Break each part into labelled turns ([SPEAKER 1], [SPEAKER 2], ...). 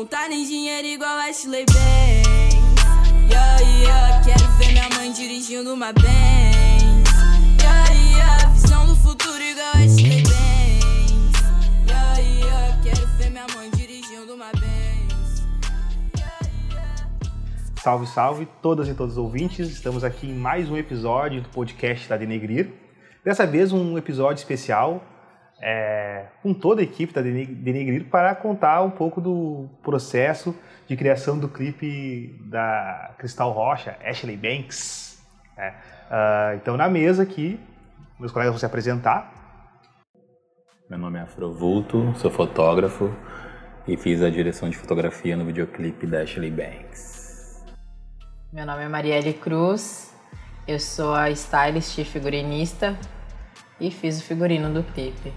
[SPEAKER 1] não tá nem dinheiro igual Ashley Banks. Yeah, yeah, quero ver minha mãe dirigindo uma Benz. Yeah, yeah, visão do futuro igual Ashley dirigindo uma Benz.
[SPEAKER 2] Salve, salve, todas e todos os ouvintes. Estamos aqui em mais um episódio do podcast da Denegrir. Dessa vez, um episódio especial é, com toda a equipe da Dene- Denegrir para contar um pouco do processo de criação do clipe da Cristal Rocha, Ashley Banks. né? Ah, então, na mesa aqui, meus colegas vão se apresentar.
[SPEAKER 3] Meu nome é Afrovulto, sou fotógrafo e fiz a direção de fotografia no videoclipe da Ashley Banks.
[SPEAKER 4] Meu nome é Marielle Cruz, eu sou a stylist e figurinista e fiz o figurino do clipe.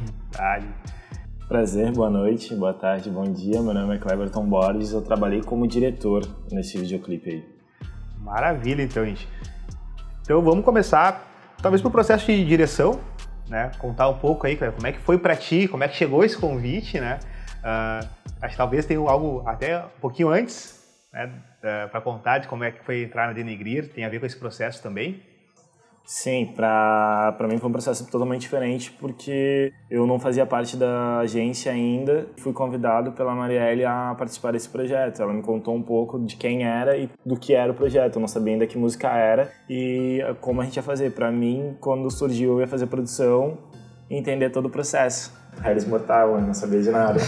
[SPEAKER 5] Prazer, boa noite, boa tarde, bom dia. Meu nome é Cleberton Borges, eu trabalhei como diretor nesse videoclipe aí.
[SPEAKER 2] Maravilha, então, gente. Então vamos começar, talvez pelo processo de direção, né? Contar um pouco aí, como é que foi pra ti, como é que chegou esse convite, né? Ah, acho que talvez tenha algo até um pouquinho antes, né? para contar de como é que foi entrar na Denegrir, tem a ver com esse processo também.
[SPEAKER 5] Sim, pra, pra mim foi um processo totalmente diferente porque eu não fazia parte da agência ainda. Fui convidado pela Marielle a participar desse projeto. Ela me contou um pouco de quem era e do que era o projeto. Eu não sabia ainda que música era e como a gente ia fazer. Pra mim, quando surgiu, eu ia fazer produção e entender todo o processo. Harris Mortal, eu não sabia de nada.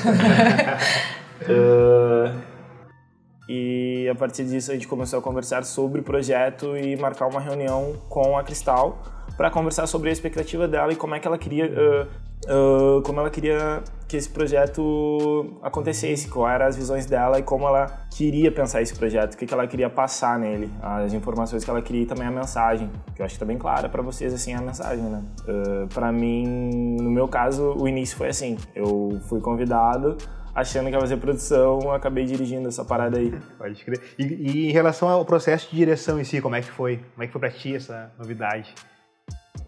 [SPEAKER 5] Ah, e a partir disso a gente começou a conversar sobre o projeto e marcar uma reunião com a Cristal para conversar sobre a expectativa dela e como é que ela queria ah, ah, como ela queria que esse projeto acontecesse, quais eram as visões dela e como ela queria pensar esse projeto, o que, que ela queria passar nele, as informações que ela queria e também a mensagem, que eu acho que tá bem clara para vocês assim a mensagem, né? para mim, no meu caso, o início foi assim, eu fui convidado achando que ia fazer produção, acabei dirigindo essa parada aí.
[SPEAKER 2] Pode crer. E, e em relação ao processo de direção em si, como é que foi? Como é que foi pra ti essa novidade?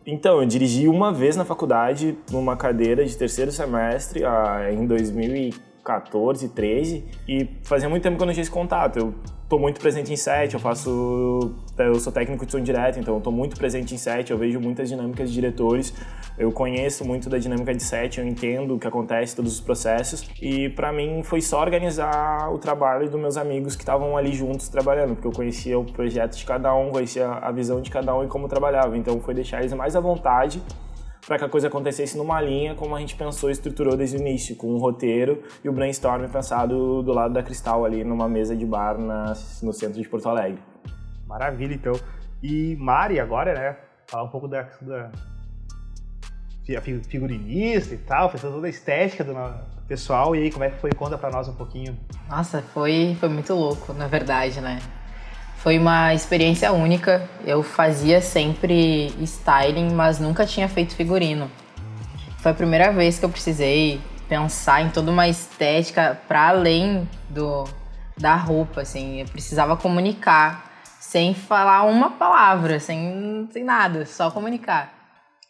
[SPEAKER 5] Então, eu dirigi uma vez na faculdade, numa cadeira de terceiro semestre, ah, em 2014, 13, e fazia muito tempo que eu não tinha esse contato. Eu tô muito presente em set, eu faço... Eu sou técnico de som direto, então eu tô muito presente em set, eu vejo muitas dinâmicas de diretores, eu conheço muito da dinâmica de set, eu entendo o que acontece, todos os processos, e pra mim foi só organizar o trabalho dos meus amigos que estavam ali juntos trabalhando, porque eu conhecia o projeto de cada um, conhecia a visão de cada um e como trabalhava, então foi deixar eles mais à vontade para que a coisa acontecesse numa linha como a gente pensou e estruturou desde o início, com um roteiro e o brainstorm pensado do lado da Cristal ali numa mesa de bar na, no centro de Porto Alegre.
[SPEAKER 2] Maravilha, então. E Mari, agora, né? Falar um pouco da, da fi- fi- figurinista e tal, fez toda a estética do pessoal. E aí, como é que foi? Conta pra nós um pouquinho.
[SPEAKER 4] Nossa, foi, foi muito louco, na verdade, né? Foi uma experiência única. Eu fazia sempre styling, mas nunca tinha feito figurino. Foi a primeira vez que eu precisei pensar em toda uma estética para além do da roupa, assim. Eu precisava comunicar sem falar uma palavra, sem, sem nada, só comunicar.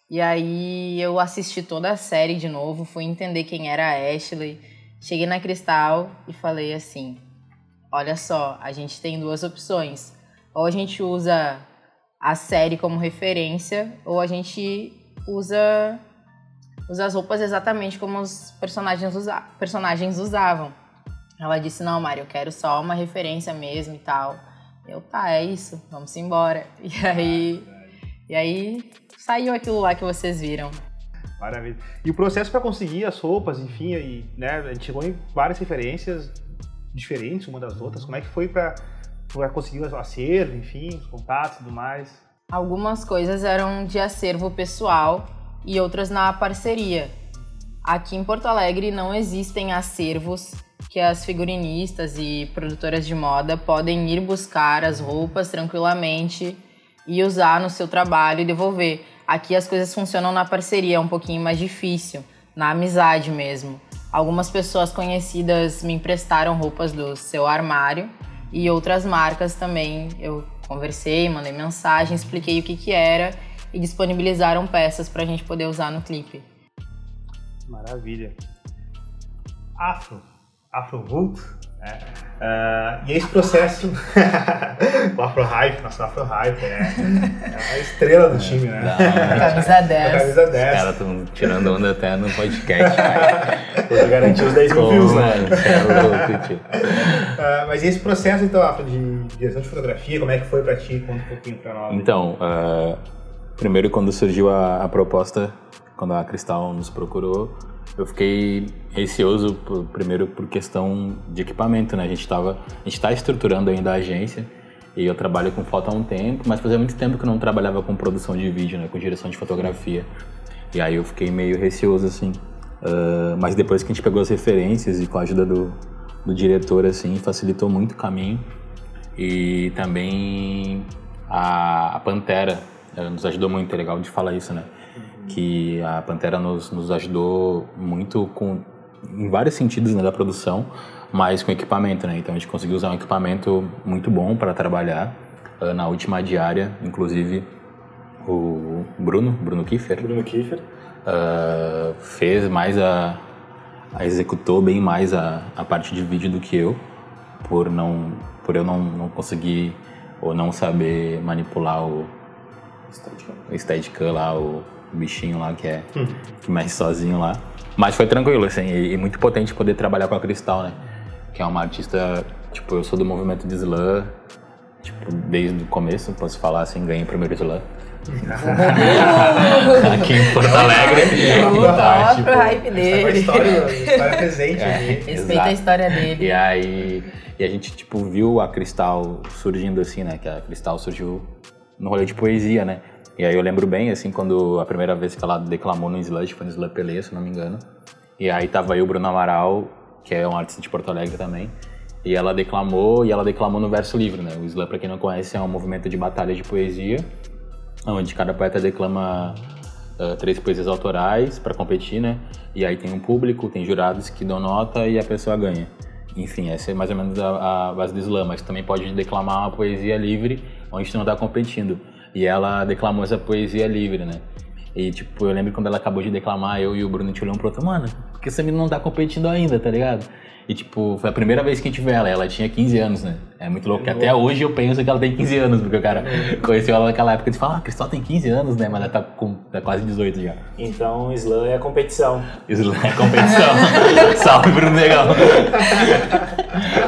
[SPEAKER 4] E aí eu assisti toda a série de novo, fui entender quem era a Ashley. Cheguei na Cristal e falei assim: olha só, a gente tem duas opções. Ou a gente usa a série como referência, ou a gente usa, usa as roupas exatamente como os personagens, usa, personagens usavam. Ela disse: não, Mari, eu quero só uma referência mesmo e tal. Eu, tá, é isso, vamos embora. E aí, e aí saiu aquilo lá que vocês viram.
[SPEAKER 2] Maravilha. E o processo para conseguir as roupas, enfim, e, né, a gente chegou em várias referências diferentes uma das outras. Como é que foi para conseguir o acervo, enfim, os contatos e tudo mais?
[SPEAKER 4] Algumas coisas eram de acervo pessoal e outras na parceria. Aqui em Porto Alegre não existem acervos que as figurinistas e produtoras de moda podem ir buscar as roupas tranquilamente e usar no seu trabalho e devolver. Aqui as coisas funcionam na parceria, é um pouquinho mais difícil, na amizade mesmo. Algumas pessoas conhecidas me emprestaram roupas do seu armário e outras marcas também eu conversei, mandei mensagem, expliquei o que, que era e disponibilizaram peças para a gente poder usar no clipe.
[SPEAKER 2] Maravilha. Afro. Afro Vulto. Né? Ah, e esse processo. o Afro Hype, nossa, o Afro Hype é, é a estrela do time, né?
[SPEAKER 4] Camisa
[SPEAKER 2] A
[SPEAKER 4] 10.
[SPEAKER 2] camisa
[SPEAKER 3] Os
[SPEAKER 2] 10.
[SPEAKER 3] caras estão tirando onda até no podcast.
[SPEAKER 5] Pra garantir os 10 mil views, né?
[SPEAKER 3] é.
[SPEAKER 2] Ah, mas e esse processo, então, Afro, de direção de fotografia, como é que foi pra ti? Conta um pouquinho pra nós.
[SPEAKER 3] Então, ah, primeiro quando surgiu a, a proposta, quando a Cristal nos procurou, eu fiquei receoso, por- primeiro por questão de equipamento, né? A gente tava, a gente está estruturando ainda a agência e eu trabalho com foto há um tempo, mas fazia muito tempo que eu não trabalhava com produção de vídeo, né? Com direção de fotografia. E aí eu fiquei meio receoso, assim. Ah, mas depois que a gente pegou as referências e com a ajuda do, do diretor, assim, facilitou muito o caminho. E também a, a Pantera nos ajudou muito, é legal de falar isso, né? Que a Pantera nos, nos ajudou muito com, em vários sentidos né, da produção, mas com equipamento, né? Então a gente conseguiu usar um equipamento muito bom para trabalhar. Ah, na última diária, inclusive, o Bruno, Bruno Kiefer,
[SPEAKER 5] Bruno Kiefer.
[SPEAKER 3] ah, fez mais a, a- executou bem mais a, a parte de vídeo do que eu por não por eu não, não conseguir ou não saber manipular o o Steadicam lá o bichinho lá que é que mexe sozinho lá mas foi tranquilo assim e, e muito potente poder trabalhar com a Cristal né que é uma artista tipo eu sou do movimento de slam tipo desde o começo posso falar assim ganhei o primeiro slam aqui em Porto Alegre
[SPEAKER 4] O
[SPEAKER 3] Tá,
[SPEAKER 4] próprio
[SPEAKER 3] tipo,
[SPEAKER 4] hype
[SPEAKER 2] Tá com a
[SPEAKER 4] dele.
[SPEAKER 2] história, a história presente
[SPEAKER 3] É.
[SPEAKER 2] ali.
[SPEAKER 4] Respeita
[SPEAKER 3] Exato.
[SPEAKER 4] a história dele.
[SPEAKER 3] E aí, e a gente, tipo, viu a Cristal surgindo assim, né? Que a Cristal surgiu no rolê de poesia, né? E aí eu lembro bem, assim, quando a primeira vez que ela declamou no Slush, foi no Slush Pelé, se não me engano. E aí tava aí o Bruno Amaral, que é um artista de Porto Alegre também. E ela declamou, e ela declamou no verso livre, né? O Slam, pra quem não conhece, é um movimento de batalha de poesia, onde cada poeta declama ah, três poesias autorais para competir, né? E aí tem um público, tem jurados que dão nota e a pessoa ganha. Enfim, essa é mais ou menos a, a base do slam, mas também pode declamar uma poesia livre onde tu não tá competindo. E ela declamou essa poesia livre, né? E, tipo, eu lembro quando ela acabou de declamar, eu e o Bruno, a olhou um pro outro, mano, por que essa menina não tá competindo ainda, tá ligado? E, tipo, foi a primeira vez que a gente viu ela, ela tinha 15 anos, né? É muito louco, que até hoje eu penso que ela tem 15 anos, porque o cara conheceu ela naquela época e fala, ah, Cristal tem 15 anos, né? Mas ela tá com tá quase 18 já.
[SPEAKER 5] Então, slam é competição.
[SPEAKER 3] Isso é competição. Salve, Bruno Negão.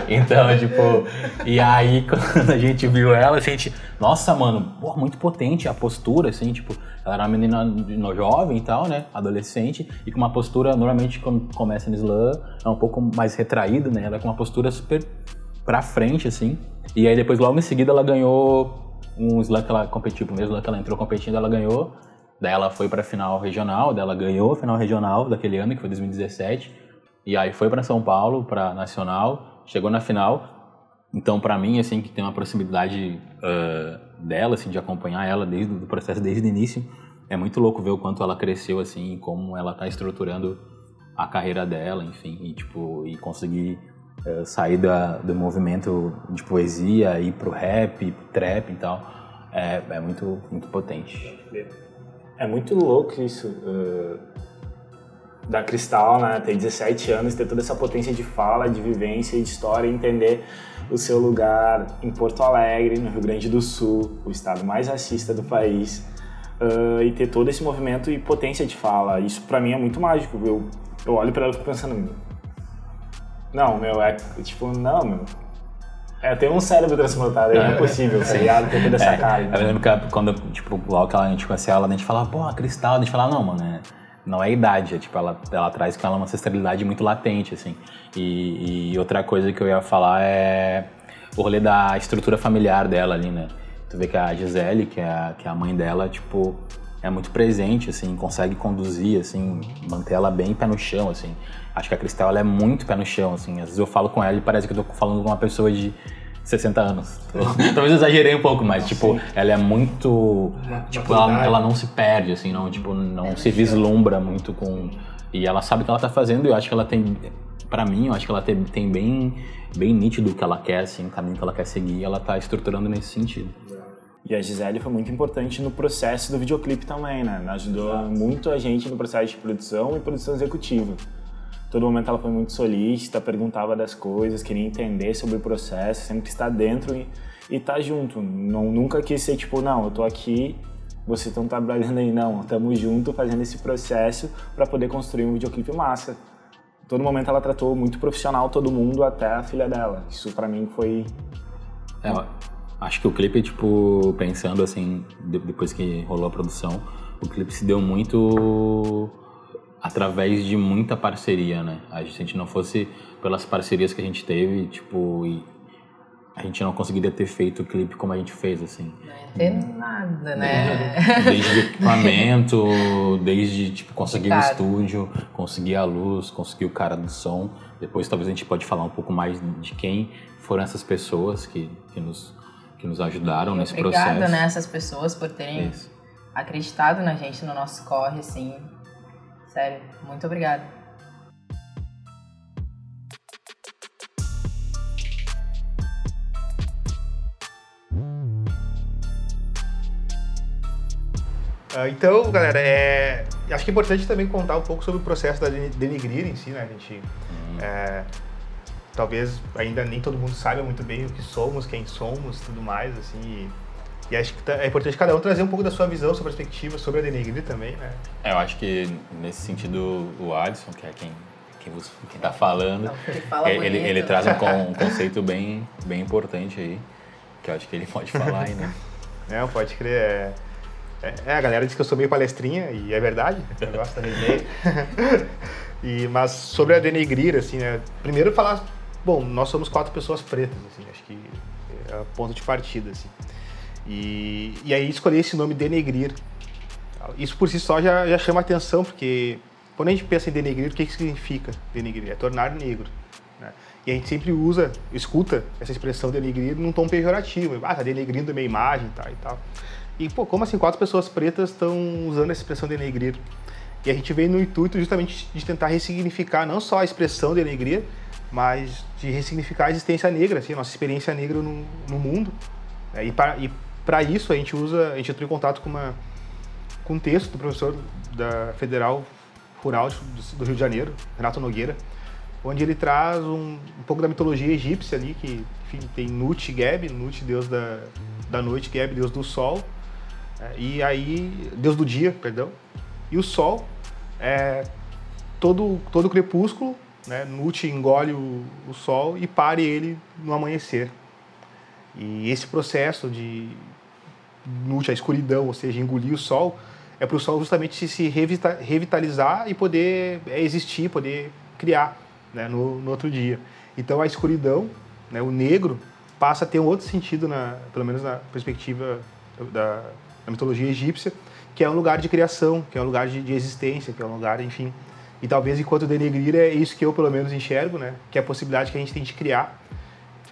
[SPEAKER 3] então, tipo, e aí quando a gente viu ela, a gente, nossa, mano, pô, muito potente a postura, assim, tipo, ela era uma menina no- jovem e tal, né, adolescente, e com uma postura, normalmente quando começa no slam, é um pouco mais retraído, né, ela com uma postura super pra frente, assim, e aí depois, logo em seguida, ela ganhou um slam que ela competiu, o primeiro slam que ela entrou competindo, ela ganhou, Daí ela foi pra final regional, daí ela ganhou a final regional daquele ano, que foi 2017. E aí foi pra São Paulo, pra nacional, chegou na final. Então, pra mim, assim, que tem uma proximidade ah, dela, assim, de acompanhar ela desde o processo desde o início, é muito louco ver o quanto ela cresceu, assim, como ela tá estruturando a carreira dela, enfim, e tipo, e conseguir eh, sair da, do movimento de poesia, ir pro rap, pro trap e tal, é, é muito, muito potente.
[SPEAKER 5] É muito louco isso. eh, da Cristal, né? Ter 17 anos, ter toda essa potência de fala, de vivência de história, entender o seu lugar em Porto Alegre, no Rio Grande do Sul, o estado mais racista do país, eh, e ter todo esse movimento e potência de fala. Isso pra mim é muito mágico. Eu, eu olho pra ela e fico pensando, não, meu, é tipo, não, meu. É, tem um cérebro transplantado, é impossível, tá ligado? Ter toda essa cara.
[SPEAKER 3] Eu lembro que quando, tipo, logo que a gente conhecia ela, a gente falava, pô, a Cristal, a gente falava, não, mano, é- não é idade, é, tipo, ela, ela traz com ela uma ancestralidade muito latente, assim. E, e outra coisa que eu ia falar é o rolê da estrutura familiar dela ali, né? Tu vê que a Gisele, que é a, que é a mãe dela, tipo, é muito presente, assim, consegue conduzir, assim, manter ela bem pé no chão, assim. Acho que a Cristal, ela é muito pé no chão, assim. Às vezes eu falo com ela e parece que eu tô falando com uma pessoa de 60 anos. Talvez eu exagerei um pouco, mas, tipo, ela é muito... Tipo, ela, ela não se perde, assim, não, tipo, não se vislumbra muito com... E ela sabe o que ela tá fazendo e eu acho que ela tem... Pra mim, eu acho que ela tem, tem bem, bem nítido o que ela quer, assim, o caminho que ela quer seguir e ela tá estruturando nesse sentido.
[SPEAKER 5] E a Gisele foi muito importante no processo do videoclipe também, né? Ela Ajudou muito a gente no processo de produção e produção executiva. todo momento ela foi muito solícita, perguntava das coisas, queria entender sobre o processo, sempre estar dentro e, e tá junto. Não, nunca quis ser tipo, não, eu tô aqui, vocês estão trabalhando aí, não, estamos junto fazendo esse processo para poder construir um videoclipe massa. Todo momento ela tratou muito profissional todo mundo, até a filha dela. Isso para mim foi.
[SPEAKER 3] É, acho que o clipe, tipo, pensando assim, depois que rolou a produção, o clipe se deu muito através de muita parceria, né? A gente, não fosse pelas parcerias que a gente teve, tipo, a gente não conseguiria ter feito o clipe como a gente fez, assim.
[SPEAKER 4] Não ia ter nada, né?
[SPEAKER 3] Desde equipamento, desde, tipo, conseguir o estúdio, conseguir a luz, conseguir o cara do som. Depois talvez a gente pode falar um pouco mais de quem foram essas pessoas que, que, nos, que nos ajudaram nesse
[SPEAKER 4] Obrigada,
[SPEAKER 3] processo.
[SPEAKER 4] Obrigada, né, essas pessoas por terem Isso. acreditado na gente, no nosso corre, assim. Sério, muito obrigada.
[SPEAKER 2] Ah, então, galera, é, acho que é importante também contar um pouco sobre o processo da denegrir em si, né? A gente, uhum. é, talvez ainda nem todo mundo saiba muito bem o que somos, quem somos, tudo mais, assim. E, e acho que tá, é importante cada um trazer um pouco da sua visão, sua perspectiva sobre a denegrir também, né?
[SPEAKER 3] É, eu acho que nesse sentido o Adson, que é quem quem, vos, quem tá falando,
[SPEAKER 4] fala
[SPEAKER 3] ele, ele, traz um, um, conceito bem, bem importante aí, que eu acho que ele pode falar aí, né?
[SPEAKER 2] Não, pode crer. É... É, a galera diz que eu sou meio palestrinha, e é verdade, eu gosto também dele. e, mas sobre a denegrir, assim, né? Primeiro falar, bom, nós somos quatro pessoas pretas, assim, acho que é ponto de partida, assim. E, e aí escolher esse nome denegrir. Isso por si só já, já chama atenção, porque quando a gente pensa em denegrir, o que, que significa denegrir? É tornar negro. Né? E a gente sempre usa, escuta essa expressão denegrir num tom pejorativo. Ah, tá denegrindo minha imagem tá, e tal. E, pô, como assim quatro pessoas pretas estão usando essa expressão de denegrir? E a gente veio no intuito justamente de tentar ressignificar não só a expressão de denegrir, mas de ressignificar a existência negra, assim, a nossa experiência negra no, no mundo. É, e para isso a gente usa, a gente entrou em contato com, uma, com um texto do professor da Federal Rural do, Rio de Janeiro, Renato Nogueira, onde ele traz um, um pouco da mitologia egípcia ali, que enfim, tem Nut e Geb, Nut, deus da, da noite, Geb, deus do sol, é, e aí, Deus do dia, perdão. E o Sol, é, todo, todo crepúsculo, né, Nut engole o, o Sol e pare ele no amanhecer. E esse processo de Nut, a escuridão, ou seja, engolir o Sol, é para o Sol justamente se revitalizar e poder é, existir, poder criar né, no, no outro dia. Então a escuridão, né, o negro, passa a ter um outro sentido, na, pelo menos na perspectiva da, na mitologia egípcia, que é um lugar de criação, que é um lugar de, de existência, que é um lugar, enfim. E talvez enquanto denegrir é isso que eu pelo menos enxergo, né? Que é a possibilidade que a gente tem de criar,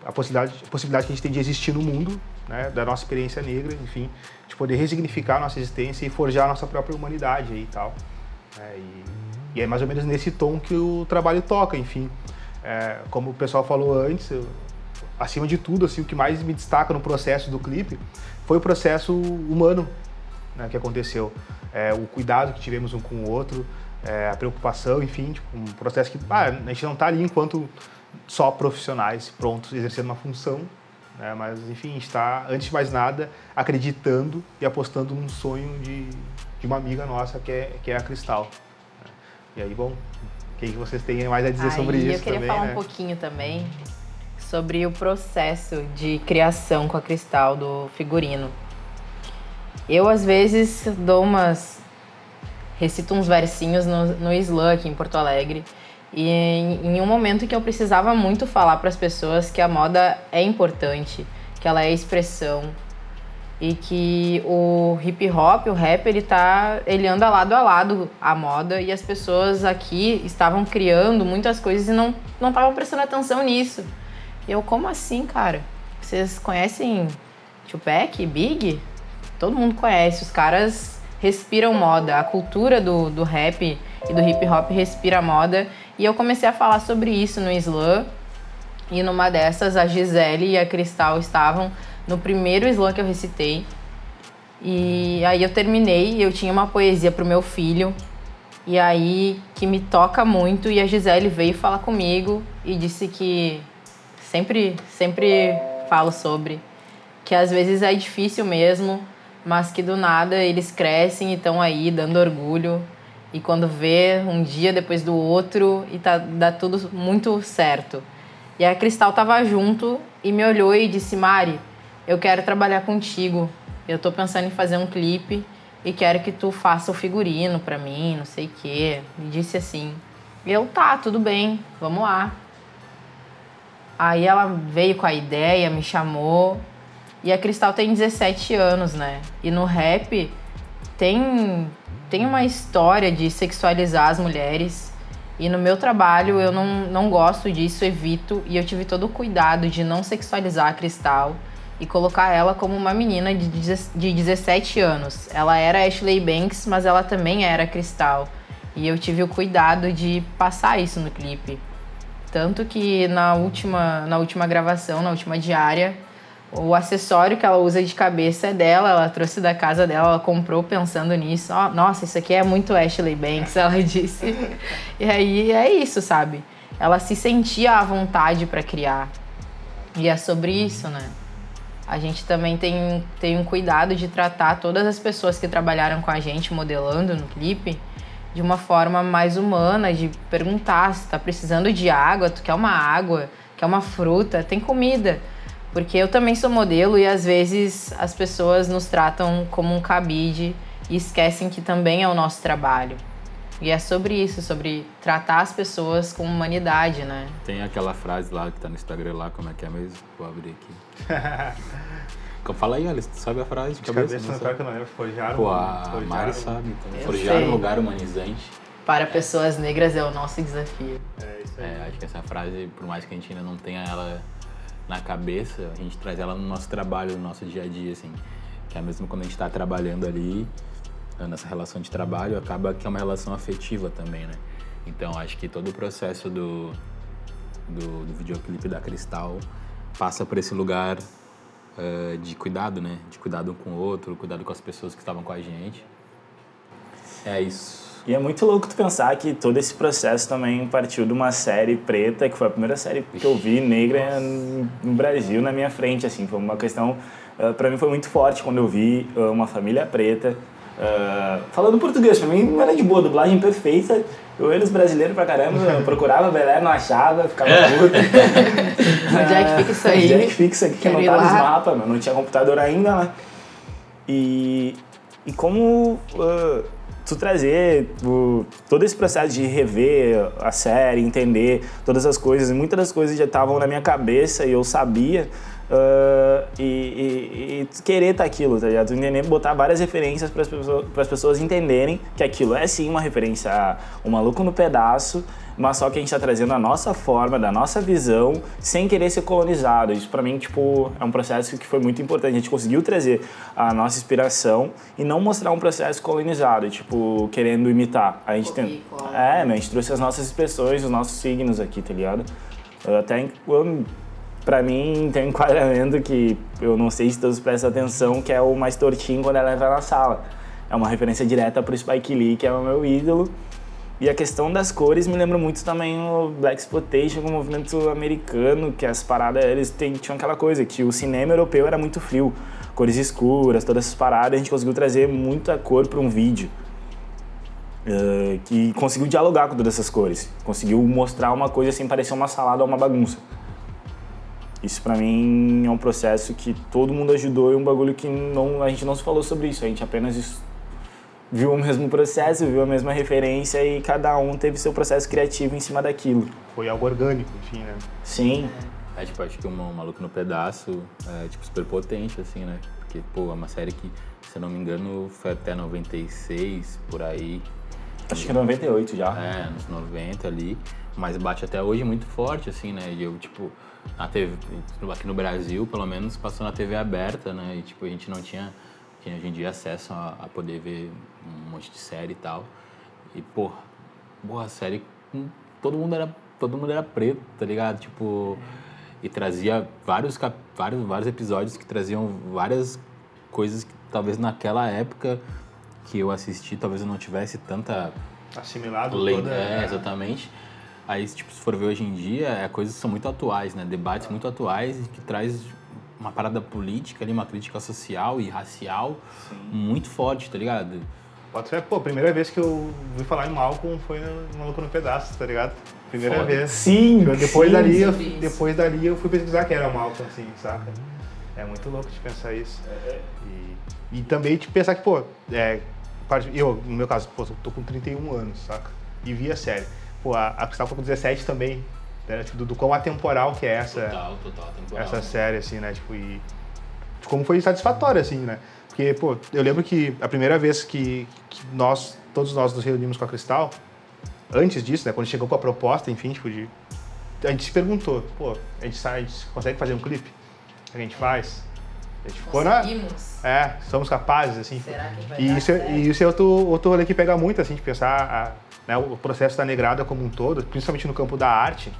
[SPEAKER 2] a possibilidade, a possibilidade que a gente tem de existir no mundo, né? Da nossa experiência negra, enfim, de poder resignificar a nossa existência e forjar a nossa própria humanidade e tal. É, e, e, é mais ou menos nesse tom que o trabalho toca, enfim. É, como o pessoal falou antes, eu, acima de tudo, assim, o que mais me destaca no processo do clipe foi o processo humano né, que aconteceu. É, o cuidado que tivemos um com o outro, é, a preocupação, enfim, tipo, um processo que ah, a gente não está ali enquanto só profissionais prontos exercendo uma função, né, mas enfim, está, antes de mais nada, acreditando e apostando num sonho de, de uma amiga nossa que é, que é a Cristal. Né. E aí, bom, o que vocês têm mais a dizer
[SPEAKER 4] aí,
[SPEAKER 2] sobre isso?
[SPEAKER 4] Eu queria
[SPEAKER 2] também,
[SPEAKER 4] falar
[SPEAKER 2] né?
[SPEAKER 4] um pouquinho também sobre o processo de criação com a Cristal do figurino. Eu, às vezes, dou umas. Recito uns versinhos no, no slam aqui em Porto Alegre. E em, em um momento que eu precisava muito falar para as pessoas que a moda é importante, que ela é expressão, e que o hip hop, o rap, ele tá, ele anda lado a lado a moda e as pessoas aqui estavam criando muitas coisas e não não estavam prestando atenção nisso. E eu, como assim, cara? Vocês conhecem Tupac, Big? Todo mundo conhece. Os caras respiram moda. A cultura do, do rap e do hip hop respira moda. E eu comecei a falar sobre isso no slam. E numa dessas, a Gisele e a Cristal estavam no primeiro slam que eu recitei. E aí eu terminei, eu tinha uma poesia pro meu filho. E aí que me toca muito e a Gisele veio falar comigo e disse que sempre sempre falo sobre que às vezes é difícil mesmo, mas que do nada eles crescem e estão aí dando orgulho e quando vê um dia depois do outro e tá dá tudo muito certo. E a Cristal tava junto e me olhou e disse: "Mari, eu quero trabalhar contigo. Eu tô pensando em fazer um clipe e quero que tu faça o figurino para mim, não sei o quê. Me disse assim. Eu, tá, tudo bem, vamos lá. Aí ela veio com a ideia, me chamou. E a Cristal tem 17 anos, né? E no rap tem, tem uma história de sexualizar as mulheres. E no meu trabalho eu não, não gosto disso, evito. E eu tive todo o cuidado de não sexualizar a Cristal e colocar ela como uma menina de, de 17 anos. Ela era Ashley Banks, mas ela também era Cristal. E eu tive o cuidado de passar isso no clipe. Tanto que na última, na última gravação, na última diária, o acessório que ela usa de cabeça é dela, ela trouxe da casa dela, ela comprou pensando nisso. Oh, nossa, isso aqui é muito Ashley Banks, ela disse. e aí é isso, sabe? Ela se sentia à vontade para criar. E é sobre isso, né? A gente também tem, tem um cuidado de tratar todas as pessoas que trabalharam com a gente modelando no clipe de uma forma mais humana, de perguntar se está precisando de água, tu quer uma água, quer uma fruta, tem comida. Porque eu também sou modelo e às vezes as pessoas nos tratam como um cabide e esquecem que também é o nosso trabalho. E é sobre isso, sobre tratar as pessoas com humanidade, né?
[SPEAKER 3] Tem aquela frase lá que tá no Instagram lá, como é que é mesmo? Vou abrir aqui. Fala aí, Alice, tu sabe a frase de,
[SPEAKER 2] De
[SPEAKER 3] cabeça?
[SPEAKER 2] cabeça não
[SPEAKER 3] sabe?
[SPEAKER 2] que eu não lembro. Forjar
[SPEAKER 3] Pô,
[SPEAKER 2] um-
[SPEAKER 3] a Mari sabe, então.
[SPEAKER 4] Eu
[SPEAKER 3] Forjar
[SPEAKER 4] sei.
[SPEAKER 3] um lugar humanizante.
[SPEAKER 4] Para pessoas negras é o nosso desafio.
[SPEAKER 2] É isso aí.
[SPEAKER 3] É, acho que essa frase, por mais que a gente ainda não tenha ela na cabeça, a gente traz ela no nosso trabalho, no nosso dia a dia, assim. Que é mesmo quando a gente está trabalhando ali, né, nessa relação de trabalho, acaba que é uma relação afetiva também, né? Então, acho que todo o processo do, do, do videoclipe da Cristal passa por esse lugar eh, de cuidado, né? De cuidado um com o outro, cuidado com as pessoas que estavam com a gente. É isso.
[SPEAKER 5] E é muito louco tu pensar que todo esse processo também partiu de uma série preta, que foi a primeira série que eu vi negra no Brasil na minha frente, assim. Foi uma questão, uh, para mim foi muito forte quando eu vi uh, uma família preta uh, falando português. Pra mim era de boa, dublagem perfeita. Eu eles brasileiros pra caramba, eu procurava Belé, não achava, ficava puto.
[SPEAKER 4] Onde é que fica isso aí?
[SPEAKER 5] Onde é que fica isso aqui que
[SPEAKER 4] ir
[SPEAKER 5] tá
[SPEAKER 4] lá.
[SPEAKER 5] mapas, meu? Não tinha computador ainda, né? E, e como uh, tu trazer todo esse processo de rever a série, entender todas as coisas, muitas das coisas já estavam na minha cabeça e eu sabia. uh, e, e- e querer tá aquilo, tá ligado? Entender, botar várias referências para as pessoas, pessoas entenderem que aquilo é sim uma referência a Maluco no Pedaço, mas só que a gente tá trazendo a nossa forma, da nossa visão, sem querer ser colonizado. Isso pra mim, tipo, é um processo que foi muito importante. A gente conseguiu trazer a nossa inspiração e não mostrar um processo colonizado, tipo, querendo imitar. A gente tem... É, a gente trouxe as nossas expressões, os nossos signos aqui, tá ligado? Eu até, eu, pra mim, tem um enquadramento que eu não sei se todos prestam atenção, que é o mais tortinho quando ela entra na sala. É uma referência direta pro Spike Lee, que é o meu ídolo. E a questão das cores me lembra muito também o Black Exploitation, o movimento americano, que as paradas, eles têm- tinham aquela coisa, que o cinema europeu era muito frio, cores escuras, todas essas paradas, a gente conseguiu trazer muita cor para um vídeo. Eh, que conseguiu dialogar com todas essas cores, conseguiu mostrar uma coisa sem parecer uma salada ou uma bagunça. Isso pra mim é um processo que todo mundo ajudou e um bagulho que não, a gente não se falou sobre isso, a gente apenas viu o mesmo processo, viu a mesma referência e cada um teve seu processo criativo em cima daquilo.
[SPEAKER 2] Foi algo orgânico, enfim, né?
[SPEAKER 5] Sim,
[SPEAKER 3] É, tipo, acho que o Ma- Maluco no Pedaço é, tipo, super potente, assim, né? Porque, pô, é uma série que, se eu não me engano, foi até 96, por aí.
[SPEAKER 5] acho que é 98 já.
[SPEAKER 3] É, anos 90 ali. Mas bate até hoje muito forte, assim, né? E eu, tipo, na TV, aqui no Brasil, pelo menos, passou na TV aberta, né? E, tipo, a gente não tinha, tinha hoje em dia acesso a, a poder ver um monte de série e tal. E, porra, porra, a série, todo mundo era, todo mundo era preto, tá ligado? Tipo, e trazia vários, cap- vários, vários episódios que traziam várias coisas que talvez naquela época que eu assisti, talvez eu não tivesse tanta
[SPEAKER 2] Assimilado
[SPEAKER 3] lei,
[SPEAKER 2] toda...
[SPEAKER 3] é, exatamente. Aí, tipo, se for ver hoje em dia, é, coisas que são muito atuais, né? Debates muito atuais que traz uma parada política ali, uma crítica social e racial muito forte, tá ligado?
[SPEAKER 2] Pode ser, pô, a primeira vez que eu vi falar em Malcolm foi no Maluco no Pedaço, tá ligado? Primeira
[SPEAKER 3] Foda.
[SPEAKER 2] vez.
[SPEAKER 5] Sim,
[SPEAKER 2] Depois
[SPEAKER 5] sim.
[SPEAKER 2] dali, eu, depois dali eu fui pesquisar que era Malcolm, assim, saca? É muito louco de pensar isso. E, e também de pensar que, pô, é, eu, no meu caso, pô, eu tô com 31 anos, saca? E vi a série. Pô, a, a Cristal ficou com 17 também, né? Tipo, do, do quão atemporal que é essa,
[SPEAKER 3] Total, total, temporal.
[SPEAKER 2] essa série, assim, né? Tipo, e de como foi satisfatório, assim, né? Porque, pô, eu lembro que a primeira vez que, que nós, todos nós nos reunimos com a Cristal, antes disso, né? Quando chegou com a proposta, enfim, tipo, de, a gente se perguntou, pô, a gente, sai, a gente consegue fazer um clipe? A gente faz? A gente ficou na...
[SPEAKER 4] Conseguimos?
[SPEAKER 2] É, somos capazes, assim.
[SPEAKER 4] Será que vai
[SPEAKER 2] E
[SPEAKER 4] dar
[SPEAKER 2] isso, é-
[SPEAKER 4] certo?
[SPEAKER 2] e isso é outro, outro rolê que pega muito, assim, de pensar a- né, o processo da negrada como um todo, principalmente no campo da arte,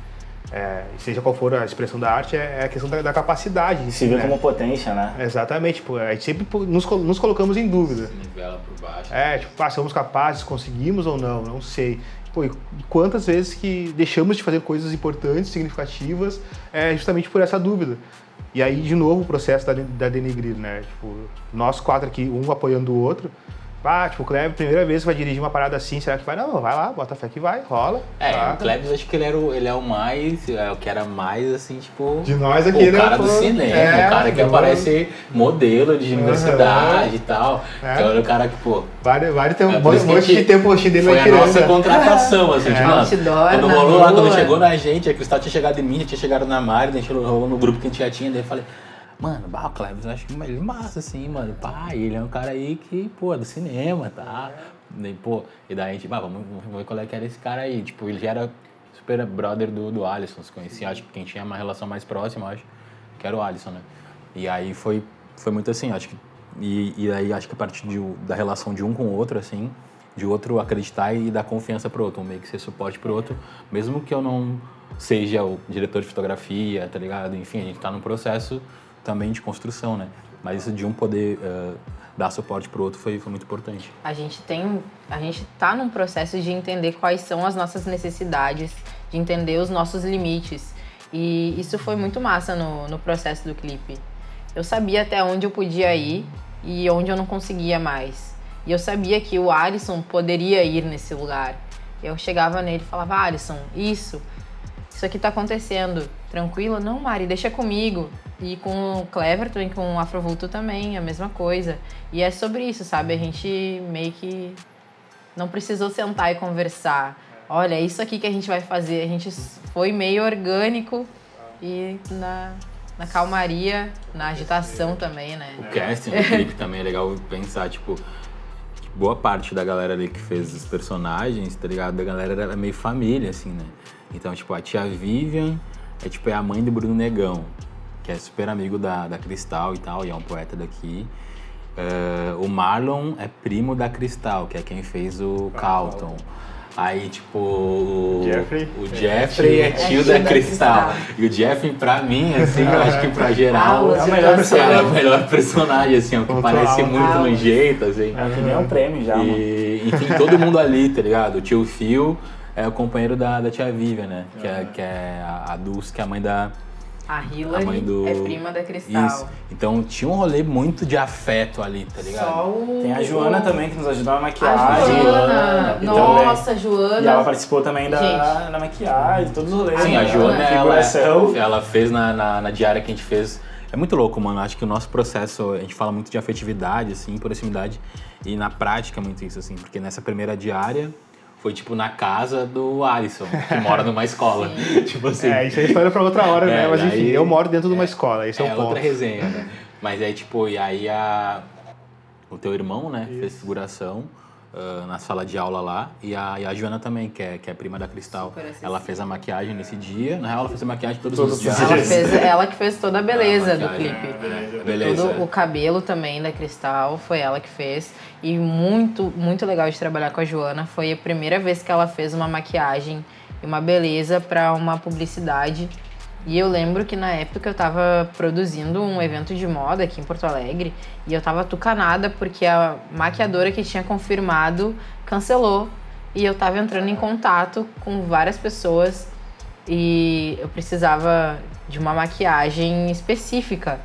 [SPEAKER 2] é, seja qual for a expressão da arte, é, é a questão da, da capacidade.
[SPEAKER 5] Se vê
[SPEAKER 2] né?
[SPEAKER 5] como potência, né?
[SPEAKER 2] Exatamente, pô, a gente sempre nos, nos colocamos em dúvida.
[SPEAKER 3] Nivela por baixo.
[SPEAKER 2] É, tipo, ah, somos capazes, conseguimos ou não, não sei. Pô, e quantas vezes que deixamos de fazer coisas importantes, significativas, é, justamente por essa dúvida. E aí, de novo, o processo da, da denegrir, né? Tipo, nós quatro aqui, um apoiando o outro. Ah, tipo, o Kleber, primeira vez que vai dirigir uma parada assim, será que vai? Não, vai lá, bota fé que vai, rola.
[SPEAKER 3] É,
[SPEAKER 2] saca?
[SPEAKER 3] o Klebs acho que ele, era o, ele é o mais, é o que era mais, assim, tipo...
[SPEAKER 2] De nós aqui,
[SPEAKER 3] o
[SPEAKER 2] né?
[SPEAKER 3] cara
[SPEAKER 2] pô?
[SPEAKER 3] do cinema,
[SPEAKER 2] É,
[SPEAKER 3] o cara que aparece modelo de universidade e tal.
[SPEAKER 2] É.
[SPEAKER 3] Então era o cara que, pô...
[SPEAKER 2] Vários, vários tem
[SPEAKER 3] É
[SPEAKER 2] um
[SPEAKER 3] por
[SPEAKER 2] monte,
[SPEAKER 3] que a
[SPEAKER 2] monte
[SPEAKER 3] gente-
[SPEAKER 2] de tempo roxinho dele
[SPEAKER 3] Foi a nossa
[SPEAKER 2] criança.
[SPEAKER 3] contratação, assim,
[SPEAKER 2] É.
[SPEAKER 3] tipo, mano,
[SPEAKER 4] Outdoor
[SPEAKER 3] quando rolou lá, quando chegou na gente, a Cristal tinha chegado em mim, já tinha chegado na Mari, daí rolou no grupo que a gente já tinha, daí eu falei, mano, o Cleves, eu acho ele massa, assim, mano, pá, e ele é um cara aí que, pô, é do cinema, tá? Daí, pô, e daí a gente, bah, vamos, vamos ver qual é que era esse cara aí, tipo, ele já era super brother do, do Alisson, se conhecia, acho que quem tinha uma relação mais próxima, acho, que era o Alisson, né? E aí foi, foi muito assim, acho que, e, e aí acho que a partir de, da relação de um com o outro, assim, de outro acreditar e dar confiança pro outro, um meio que ser suporte pro outro, mesmo que eu não seja o diretor de fotografia, tá ligado? Enfim, a gente tá num processo também de construção, né? Mas isso de um poder eh, dar suporte pro outro foi, foi muito importante.
[SPEAKER 4] A gente tem, a gente tá num processo de entender quais são as nossas necessidades, de entender os nossos limites. E isso foi muito massa no, no processo do clipe. Eu sabia até onde eu podia ir e onde eu não conseguia mais. E eu sabia que o Alisson poderia ir nesse lugar. Eu chegava nele e falava, Alisson, isso, isso aqui tá acontecendo. Tranquilo? Não, Mari, deixa comigo. E com o Cleverton e com o Afrovulto também, a mesma coisa. E é sobre isso, sabe? A gente meio que não precisou sentar e conversar. Olha, é isso aqui que a gente vai fazer. A gente foi meio orgânico e na, na calmaria, na agitação também, né?
[SPEAKER 3] O casting do clipe também é legal pensar, tipo, boa parte da galera ali que fez os personagens, tá ligado? Da galera era meio família, assim, né? Então, tipo, a tia Vivian é tipo é a mãe do Bruno Negão, que é super amigo da, da Cristal e tal, e é um poeta daqui. Eh, o Marlon é primo da Cristal, que é quem fez o Carlton. Aí, tipo, o
[SPEAKER 2] Jeffrey.
[SPEAKER 3] o Jeffrey é tio, da, Cristal. E o Jeffrey, pra mim, assim, eu acho que pra geral,
[SPEAKER 4] Ah,
[SPEAKER 5] É o melhor
[SPEAKER 3] é
[SPEAKER 5] personagem.
[SPEAKER 3] o melhor personagem, assim, é o que parece muito no jeito, assim.
[SPEAKER 5] É que nem um prêmio já, mano.
[SPEAKER 3] E, enfim, todo mundo ali, tá ligado? O tio Phil é o companheiro da, da tia Vivian, né? Que é, que é a, a Dulce, que é a mãe da...
[SPEAKER 4] A
[SPEAKER 3] A
[SPEAKER 4] Hillary
[SPEAKER 3] do...
[SPEAKER 4] é prima da Cristal.
[SPEAKER 3] Isso. Então tinha um rolê muito de afeto ali, tá ligado?
[SPEAKER 4] Só o...
[SPEAKER 5] Tem a Joana também, que nos ajudou na
[SPEAKER 4] A
[SPEAKER 5] maquiagem.
[SPEAKER 4] Joana!
[SPEAKER 5] E
[SPEAKER 4] Nossa, Joana!
[SPEAKER 5] E ela participou também da,
[SPEAKER 4] Gente.
[SPEAKER 5] da maquiagem, todos os rolês.
[SPEAKER 3] Sim,
[SPEAKER 5] né?
[SPEAKER 3] a Joana, ela, ela fez na, na, na diária que a gente fez. É muito louco, mano. Acho que o nosso processo, a gente fala muito de afetividade, assim, proximidade. E na prática é muito isso, assim. Porque nessa primeira diária foi, tipo, na casa do Alisson, que mora numa escola. tipo assim.
[SPEAKER 2] É, isso é história pra outra hora, né?
[SPEAKER 3] É,
[SPEAKER 2] Mas enfim,
[SPEAKER 3] daí-
[SPEAKER 2] eu moro dentro de uma escola, esse é,
[SPEAKER 3] é
[SPEAKER 2] o ponto.
[SPEAKER 3] outra resenha, né? Mas aí, tipo, e aí a... o teu irmão, né, fez figuração na sala de aula lá. E a, e a Joana também, que é, que é prima da Cristal. Ela fez a maquiagem nesse dia. Na real, ela fez a maquiagem todos,
[SPEAKER 5] Todos
[SPEAKER 3] os dias.
[SPEAKER 4] Ela, fez, ela que fez toda a beleza
[SPEAKER 3] A
[SPEAKER 4] do clipe.
[SPEAKER 3] é, Beleza.
[SPEAKER 4] Todo o cabelo também da Cristal foi ela que fez. E muito, muito legal de trabalhar com a Joana. Foi a primeira vez que ela fez uma maquiagem e uma beleza para uma publicidade. E eu lembro que na época eu tava produzindo um evento de moda aqui em Porto Alegre e eu tava tucanada porque a maquiadora que tinha confirmado cancelou. e eu tava entrando em contato com várias pessoas e eu precisava de uma maquiagem específica.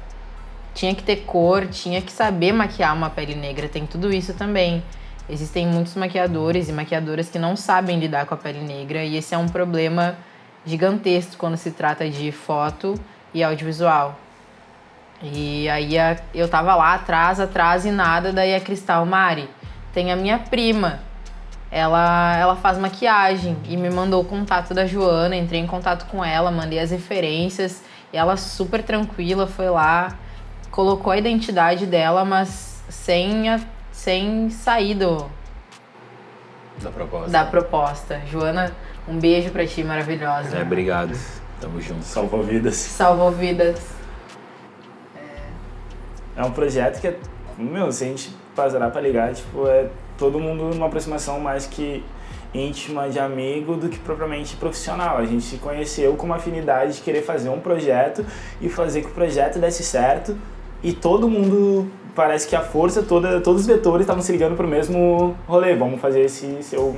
[SPEAKER 4] Tinha que ter cor, tinha que saber maquiar uma pele negra, tem tudo isso também. Existem muitos maquiadores e maquiadoras que não sabem lidar com a pele negra e esse é um problema gigantesco quando se trata de foto e audiovisual. E aí a, eu tava lá atrás, atrás e nada, daí a Cristal Mari. Tem a minha prima. Ela, ela faz maquiagem e me mandou o contato da Joana, entrei em contato com ela, mandei as referências, e ela super tranquila foi lá, colocou a identidade dela, mas sem, a, sem sair do,
[SPEAKER 3] Da proposta.
[SPEAKER 4] da proposta. Joana, um beijo pra ti, maravilhosa.
[SPEAKER 3] É, obrigado. Tamo junto.
[SPEAKER 5] Salvou vidas.
[SPEAKER 4] Salvou vidas.
[SPEAKER 5] É um projeto que é. Meu, se a gente parar pra ligar, tipo, é todo mundo numa aproximação mais que íntima de amigo do que propriamente profissional. A gente se conheceu com uma afinidade de querer fazer um projeto e fazer que o projeto desse certo e todo mundo parece que a força toda, todos os vetores estavam se ligando pro mesmo rolê. Vamos fazer esse seu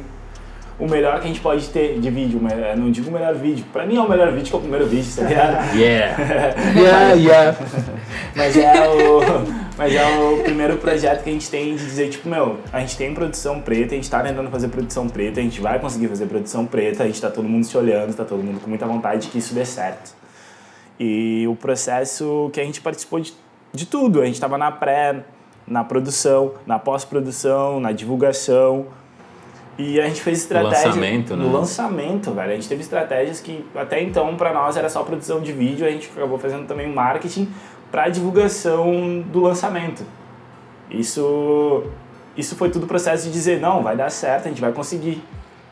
[SPEAKER 5] o melhor que a gente pode ter de vídeo, não digo o melhor vídeo. Pra mim é o melhor vídeo que é o primeiro vídeo, tá ligado?
[SPEAKER 3] Yeah! yeah, yeah!
[SPEAKER 5] Mas é o, mas é o primeiro projeto que a gente tem de dizer, tipo, meu, a gente tem produção preta, a gente tá tentando fazer produção preta, a gente vai conseguir fazer produção preta, a gente tá todo mundo se olhando, tá todo mundo com muita vontade de que isso dê certo. E o processo que a gente participou de, de tudo, a gente tava na pré, na produção, na pós-produção, na divulgação, e a gente fez estratégia
[SPEAKER 3] lançamento,
[SPEAKER 5] no
[SPEAKER 3] né?
[SPEAKER 5] lançamento, velho. A gente teve estratégias que até então pra nós era só produção de vídeo, a gente acabou fazendo também marketing pra divulgação do lançamento. Isso isso foi tudo processo de dizer, não, vai dar certo, a gente vai conseguir.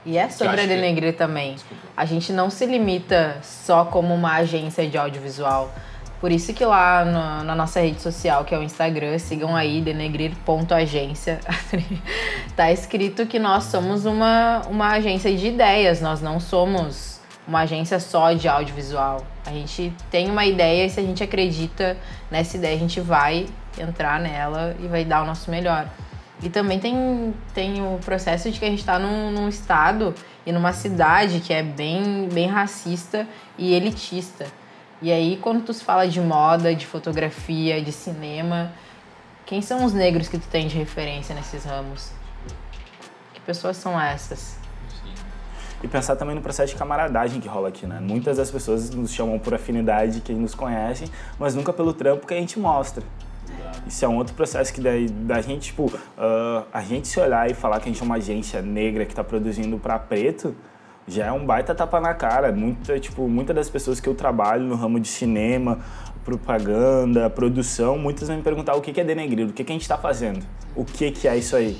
[SPEAKER 4] E é sobre a
[SPEAKER 3] que-
[SPEAKER 4] Denegrir também. A gente não se limita só como uma agência de audiovisual. Por isso que lá no- na nossa rede social, que é o Instagram, sigam aí, denegrir.agência. tá escrito que nós somos uma, uma agência de ideias, nós não somos uma agência só de audiovisual. A gente tem uma ideia e se a gente acredita nessa ideia, a gente vai entrar nela e vai dar o nosso melhor. E também tem, tem o processo de que a gente está num, num estado e numa cidade que é bem, bem racista e elitista. E aí, quando tu se fala de moda, de fotografia, de cinema, quem são os negros que tu tem de referência nesses ramos? Que pessoas são essas?
[SPEAKER 5] E pensar também no processo de camaradagem que rola aqui, né? Muitas das pessoas nos chamam por afinidade, que nos conhecem, mas nunca pelo trampo que a gente mostra. Isso é um outro processo que daí, da gente, tipo, ah, a gente se olhar e falar que a gente é uma agência negra que tá produzindo pra preto, já é um baita tapa na cara. Muita, tipo, muitas das pessoas que eu trabalho no ramo de cinema, propaganda, produção, muitas vão me perguntar o que é denegrido, o que que a gente tá fazendo, o que que é isso aí.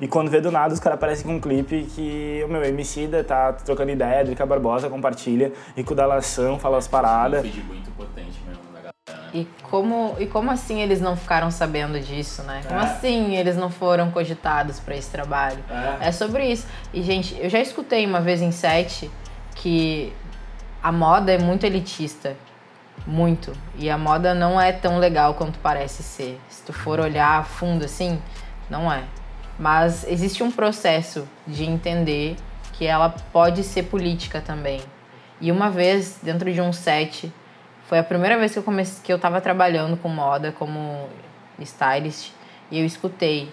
[SPEAKER 5] E quando vê do nada, os caras aparecem com um clipe que o meu MC tá trocando ideia, Drica Barbosa compartilha, Rico da Lação fala as paradas.
[SPEAKER 3] vídeo muito potente mesmo galera.
[SPEAKER 4] E como, e como assim eles não ficaram sabendo disso, né? Como
[SPEAKER 5] É.
[SPEAKER 4] assim eles não foram cogitados para esse trabalho?
[SPEAKER 5] É.
[SPEAKER 4] É sobre isso. E, gente, eu já escutei uma vez em set que a moda é muito elitista. Muito. E a moda não é tão legal quanto parece ser. Se tu for olhar a fundo assim, não é. Mas existe um processo de entender que ela pode ser política também. E uma vez, dentro de um set, foi a primeira vez que eu comecei, que eu tava trabalhando com moda como stylist e eu escutei.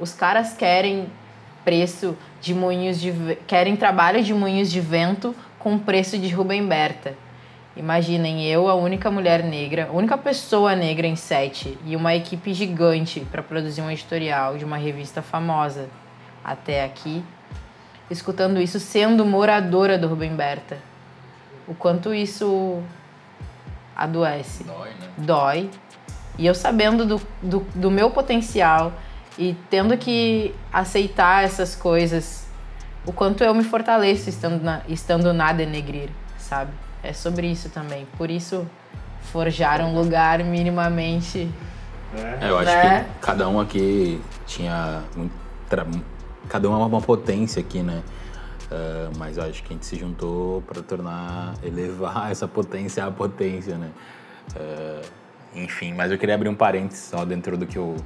[SPEAKER 4] Os caras querem preço de moinhos de querem trabalho de moinhos de vento com preço de Rubem Berta. Imaginem eu, a única mulher negra, a única pessoa negra em set e uma equipe gigante para produzir um editorial de uma revista famosa até aqui, escutando isso sendo moradora do Rubem Berta. O quanto isso adoece
[SPEAKER 3] Dói, né?
[SPEAKER 4] dói. E eu sabendo do, do, do meu potencial e tendo que aceitar essas coisas, o quanto eu me fortaleço estando na, estando na Denegrir, sabe? É sobre isso também. Por isso, forjar um lugar minimamente.
[SPEAKER 3] É, eu acho
[SPEAKER 4] Né?
[SPEAKER 3] que cada um aqui tinha. Cada um é uma potência aqui, né? Ah, mas acho que a gente se juntou para tornar, elevar essa potência à potência, né? Ah, enfim, mas eu queria abrir um parênteses só dentro do que o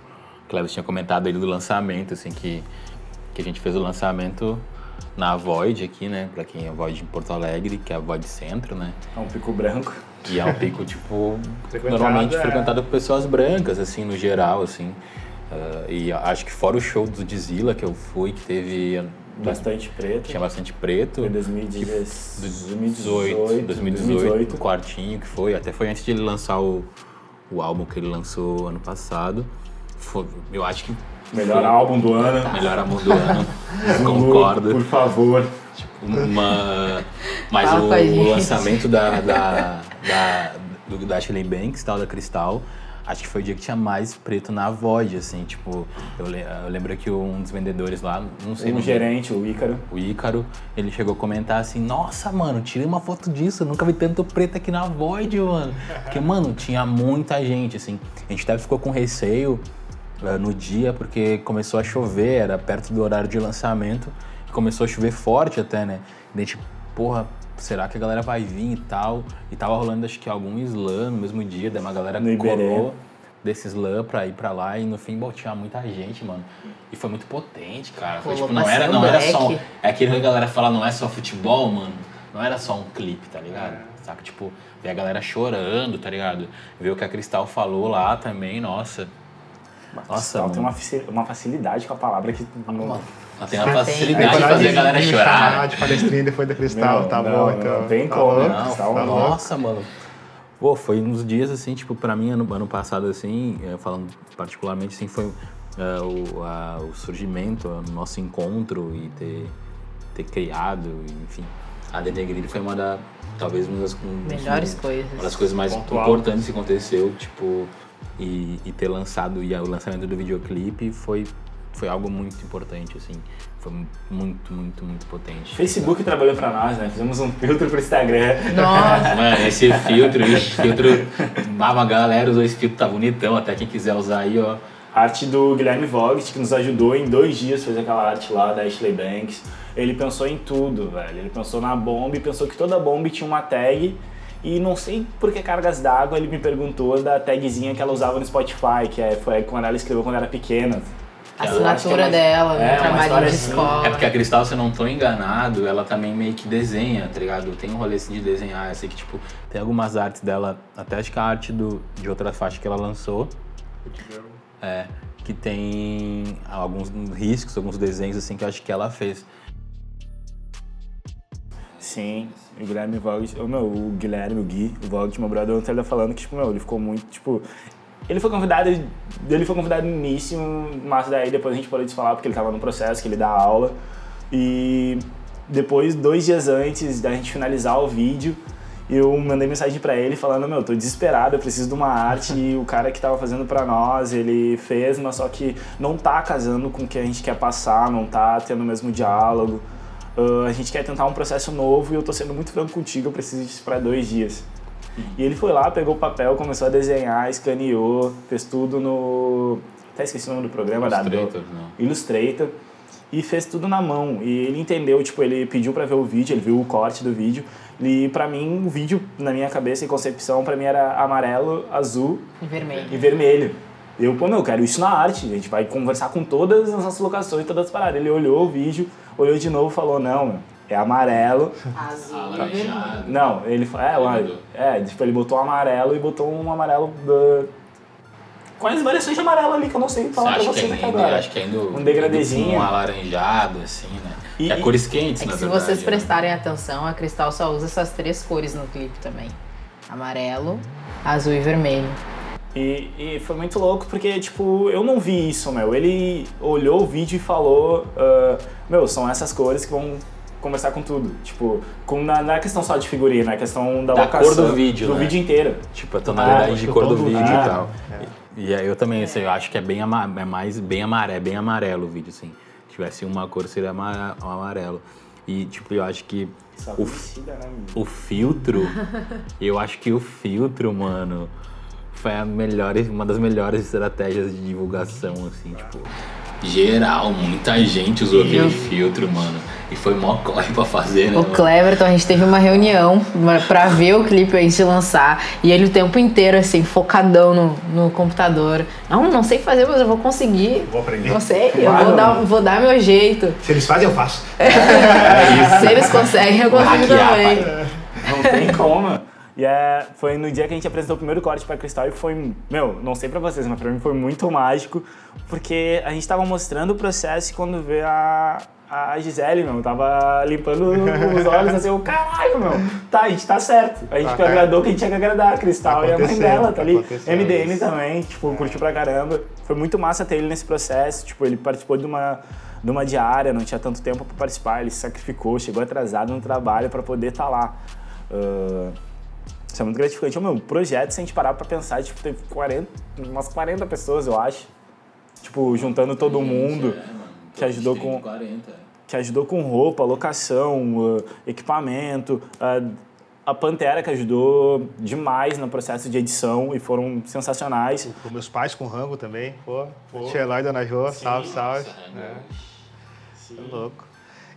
[SPEAKER 3] Cleves tinha comentado aí do lançamento, assim, que, que a gente fez o lançamento na Void aqui, né? Pra quem é Void em Porto Alegre, que é a Void Centro, né?
[SPEAKER 5] É um pico branco.
[SPEAKER 3] E é um pico, tipo, normalmente
[SPEAKER 2] é.
[SPEAKER 3] frequentado por pessoas brancas, assim, no geral, assim. Ah, e acho que fora o show do Dizila que eu fui, que teve...
[SPEAKER 5] Bastante preto.
[SPEAKER 3] Tinha bastante preto.
[SPEAKER 5] Foi em 2018.
[SPEAKER 3] 2018, 2018, o quartinho que foi, até foi antes de ele lançar o, o álbum que ele lançou ano passado. Foi- eu acho que
[SPEAKER 5] Melhor
[SPEAKER 3] foi
[SPEAKER 5] álbum do ano.
[SPEAKER 3] melhor álbum do ano. Concordo.
[SPEAKER 5] Por favor.
[SPEAKER 3] Uma, mas o, o lançamento da, da, da, do, da Ashley Banks, tal, da Cristal, acho que foi o dia que tinha mais preto na Void, assim, tipo, eu, le- eu lembro que um dos vendedores lá, não sei,
[SPEAKER 5] Um
[SPEAKER 3] não
[SPEAKER 5] gerente, o Ícaro.
[SPEAKER 3] o Ícaro, ele chegou a comentar assim, nossa, mano, tirei uma foto disso, nunca vi tanto preto aqui na Void, mano. Porque, mano, tinha muita gente, assim. A gente até ficou com receio eh, no dia, porque começou a chover, era perto do horário de lançamento, começou a chover forte até, né? E a gente, porra, será que a galera vai vir e tal? E tava rolando, acho que algum slam no mesmo dia, daí uma galera
[SPEAKER 5] No
[SPEAKER 3] colou desse slam pra ir pra lá, e no fim, bom, tinha muita gente, mano. E foi muito potente, cara. Foi, tipo, não era,
[SPEAKER 4] Passeio
[SPEAKER 3] não era só. É aquilo que a galera fala, não é só futebol, mano. Não era só um clipe, tá ligado? Saca? Tipo, ver a galera chorando, tá ligado? Ver o que a Cristal falou lá também, nossa. Nossa, mano.
[SPEAKER 5] tem uma, uma facilidade com a palavra que não,
[SPEAKER 3] Ela tem uma
[SPEAKER 4] Tem.
[SPEAKER 3] facilidade
[SPEAKER 2] Aí,
[SPEAKER 3] de fazer a galera
[SPEAKER 2] me
[SPEAKER 3] chorar.
[SPEAKER 2] chamar de palestrinha depois da Cristal,
[SPEAKER 5] Não,
[SPEAKER 2] tá
[SPEAKER 5] não,
[SPEAKER 2] bom,
[SPEAKER 5] não,
[SPEAKER 2] então.
[SPEAKER 5] tem
[SPEAKER 2] tá
[SPEAKER 5] como, não.
[SPEAKER 3] Não,
[SPEAKER 2] tá louco.
[SPEAKER 3] nossa, mano. Pô, foi uns dias assim, tipo, pra mim, ano, ano passado, assim, eh, falando particularmente, assim, foi eh, o, a- o surgimento, o nosso encontro e ter, ter criado, enfim. A Denegrir foi uma da, talvez, uma das, um-
[SPEAKER 4] Melhores
[SPEAKER 3] uma
[SPEAKER 4] coisas.
[SPEAKER 3] das coisas mais
[SPEAKER 2] Pontual.
[SPEAKER 3] importantes que aconteceu, tipo, e, e ter lançado, e o lançamento do videoclipe foi, foi algo muito importante, assim. Foi muito, muito, muito potente.
[SPEAKER 5] Facebook trabalhou pra nós, né? Fizemos um filtro pro Instagram.
[SPEAKER 4] Nossa,
[SPEAKER 3] Mano, esse filtro, esse filtro. Ah, uma galera usou esse filtro, tá bonitão. Até quem quiser usar aí, ó.
[SPEAKER 5] Arte do Guilherme Vogt, que nos ajudou em dois dias a fazer aquela arte lá da Ashley Banks. Ele pensou em tudo, velho. Ele pensou na bomba e pensou que toda bomba tinha uma tag. E não sei por que cargas d'água ele me perguntou da tagzinha que ela usava no Spotify, que é, foi quando ela escreveu quando era pequena.
[SPEAKER 4] A
[SPEAKER 5] é
[SPEAKER 4] assinatura
[SPEAKER 5] mais-
[SPEAKER 4] dela,
[SPEAKER 5] é,
[SPEAKER 4] trabalho de
[SPEAKER 5] assim.
[SPEAKER 4] escola.
[SPEAKER 3] É porque a Cristal, se eu não tô enganado, ela também meio que desenha, tá ligado? Tem um rolê assim de desenhar. Eu sei que, tipo, tem algumas artes dela, até acho que a arte do, de outra faixa que ela lançou. É, que tem alguns riscos, alguns desenhos assim que eu acho que ela fez.
[SPEAKER 5] Sim, o Guilherme Vogt, o meu, o Guilherme, o Gui, o Vogt, meu brother, ontem ele tá falando que, tipo, meu, ele ficou muito, tipo, ele foi convidado, ele foi convidado no início, mas daí depois a gente parou de falar porque ele tava no processo, que ele dá aula, e depois, dois dias antes da gente finalizar o vídeo, eu mandei mensagem pra ele falando, meu, tô desesperado, eu preciso de uma arte, e o cara que tava fazendo pra nós, ele fez, mas só que não tá casando com o que a gente quer passar, não tá tendo o mesmo diálogo, Uh, a gente quer tentar um processo novo e eu tô sendo muito franco contigo, eu preciso disso para dois dias. E ele foi lá, pegou o papel, começou a desenhar, escaneou, fez tudo no. Até esqueci o nome do programa, da
[SPEAKER 3] Illustrator, não.
[SPEAKER 5] Illustrator. E fez tudo na mão. E ele entendeu, tipo, ele pediu pra ver o vídeo, ele viu o corte do vídeo. E pra mim, o vídeo, na minha cabeça e concepção, pra mim era amarelo, azul
[SPEAKER 4] Em vermelho.
[SPEAKER 5] e vermelho. Eu, pô, meu, eu quero isso na arte. A gente vai conversar com todas as nossas locações, todas as paradas. Ele olhou o vídeo, olhou de novo e falou: não, meu, é amarelo.
[SPEAKER 4] Azul
[SPEAKER 3] Alaranjado.
[SPEAKER 5] Não, ele é, lá, é, tipo, ele botou um amarelo e botou um amarelo da. Quais variações de amarelo ali que eu não sei falar pra vocês aqui agora.
[SPEAKER 3] acho que ainda
[SPEAKER 5] Um degradezinho.
[SPEAKER 3] Um alaranjado, assim, né?
[SPEAKER 5] E-
[SPEAKER 3] é cores quentes,
[SPEAKER 4] É que
[SPEAKER 3] na
[SPEAKER 4] se
[SPEAKER 3] verdade.
[SPEAKER 4] vocês
[SPEAKER 3] né?
[SPEAKER 4] prestarem atenção, a Cristal só usa essas três cores no clipe também. Amarelo, azul e vermelho.
[SPEAKER 5] E, e foi muito louco porque, tipo, eu não vi isso, meu. Ele olhou o vídeo e falou: ah, Meu, são essas cores que vão conversar com tudo. Tipo, com, na, não é questão só de figurino, é questão da,
[SPEAKER 3] Da
[SPEAKER 5] locação.
[SPEAKER 3] cor do vídeo,
[SPEAKER 5] Do
[SPEAKER 3] né?
[SPEAKER 5] vídeo inteiro.
[SPEAKER 3] Tipo, a tonalidade
[SPEAKER 5] Ah,
[SPEAKER 3] de cor do vídeo
[SPEAKER 5] vídeo.
[SPEAKER 3] e tal. E, e aí eu também, assim, eu acho que é bem é mais bem amarelo, é bem amarelo o vídeo, assim. Se tivesse uma cor, seria ama- amarelo. E, tipo, eu acho que o,
[SPEAKER 5] né?
[SPEAKER 3] o filtro, eu acho que o filtro, mano, foi a melhor, uma das melhores estratégias de divulgação, assim, tipo. Geral, muita gente usou aquele filtro, mano. E foi mó corre pra fazer, né?
[SPEAKER 4] O? Cleverton, a gente teve uma reunião pra ver o clipe antes de lançar. E ele o tempo inteiro, assim, focadão no, no computador. Não, não sei fazer, mas eu vou conseguir.
[SPEAKER 2] Vou aprender.
[SPEAKER 4] Não sei, eu vou
[SPEAKER 5] não.
[SPEAKER 4] dar, vou dar meu jeito.
[SPEAKER 2] Se eles fazem, eu faço.
[SPEAKER 4] Se eles conseguem, eu consigo
[SPEAKER 3] hackear,
[SPEAKER 4] também.
[SPEAKER 5] Não tem como. E é, foi no dia que a gente apresentou o primeiro corte pra Cristal e foi, meu, não sei pra vocês, mas pra mim foi muito mágico, porque a gente tava mostrando o processo e quando vê a, a Gisele, meu, tava limpando os olhos assim, eu, caralho, meu, tá, a gente tá certo. A gente
[SPEAKER 2] Tá,
[SPEAKER 5] agradou quem tinha que agradar, a Cristal e a mãe dela, tá ali. MDM
[SPEAKER 2] isso.
[SPEAKER 5] também, tipo, curtiu pra caramba. Foi muito massa ter ele nesse processo, tipo, ele participou de uma, de uma diária, não tinha tanto tempo pra participar, ele se sacrificou, chegou atrasado no trabalho pra poder estar lá. Ah, isso é muito gratificante. O meu projeto, se a gente parar pra pensar, tipo, teve 40, umas 40 pessoas, eu acho. Tipo, juntando todo mundo,
[SPEAKER 3] É, mano.
[SPEAKER 5] que ajudou com-
[SPEAKER 3] 40.
[SPEAKER 5] que ajudou com roupa, locação, ah, equipamento. ah, a Pantera, que ajudou demais no processo de edição e foram sensacionais.
[SPEAKER 2] Com meus pais, com o Rango também. Pô, Tia Eloy, Dona Jô, salve, salve. É. É louco.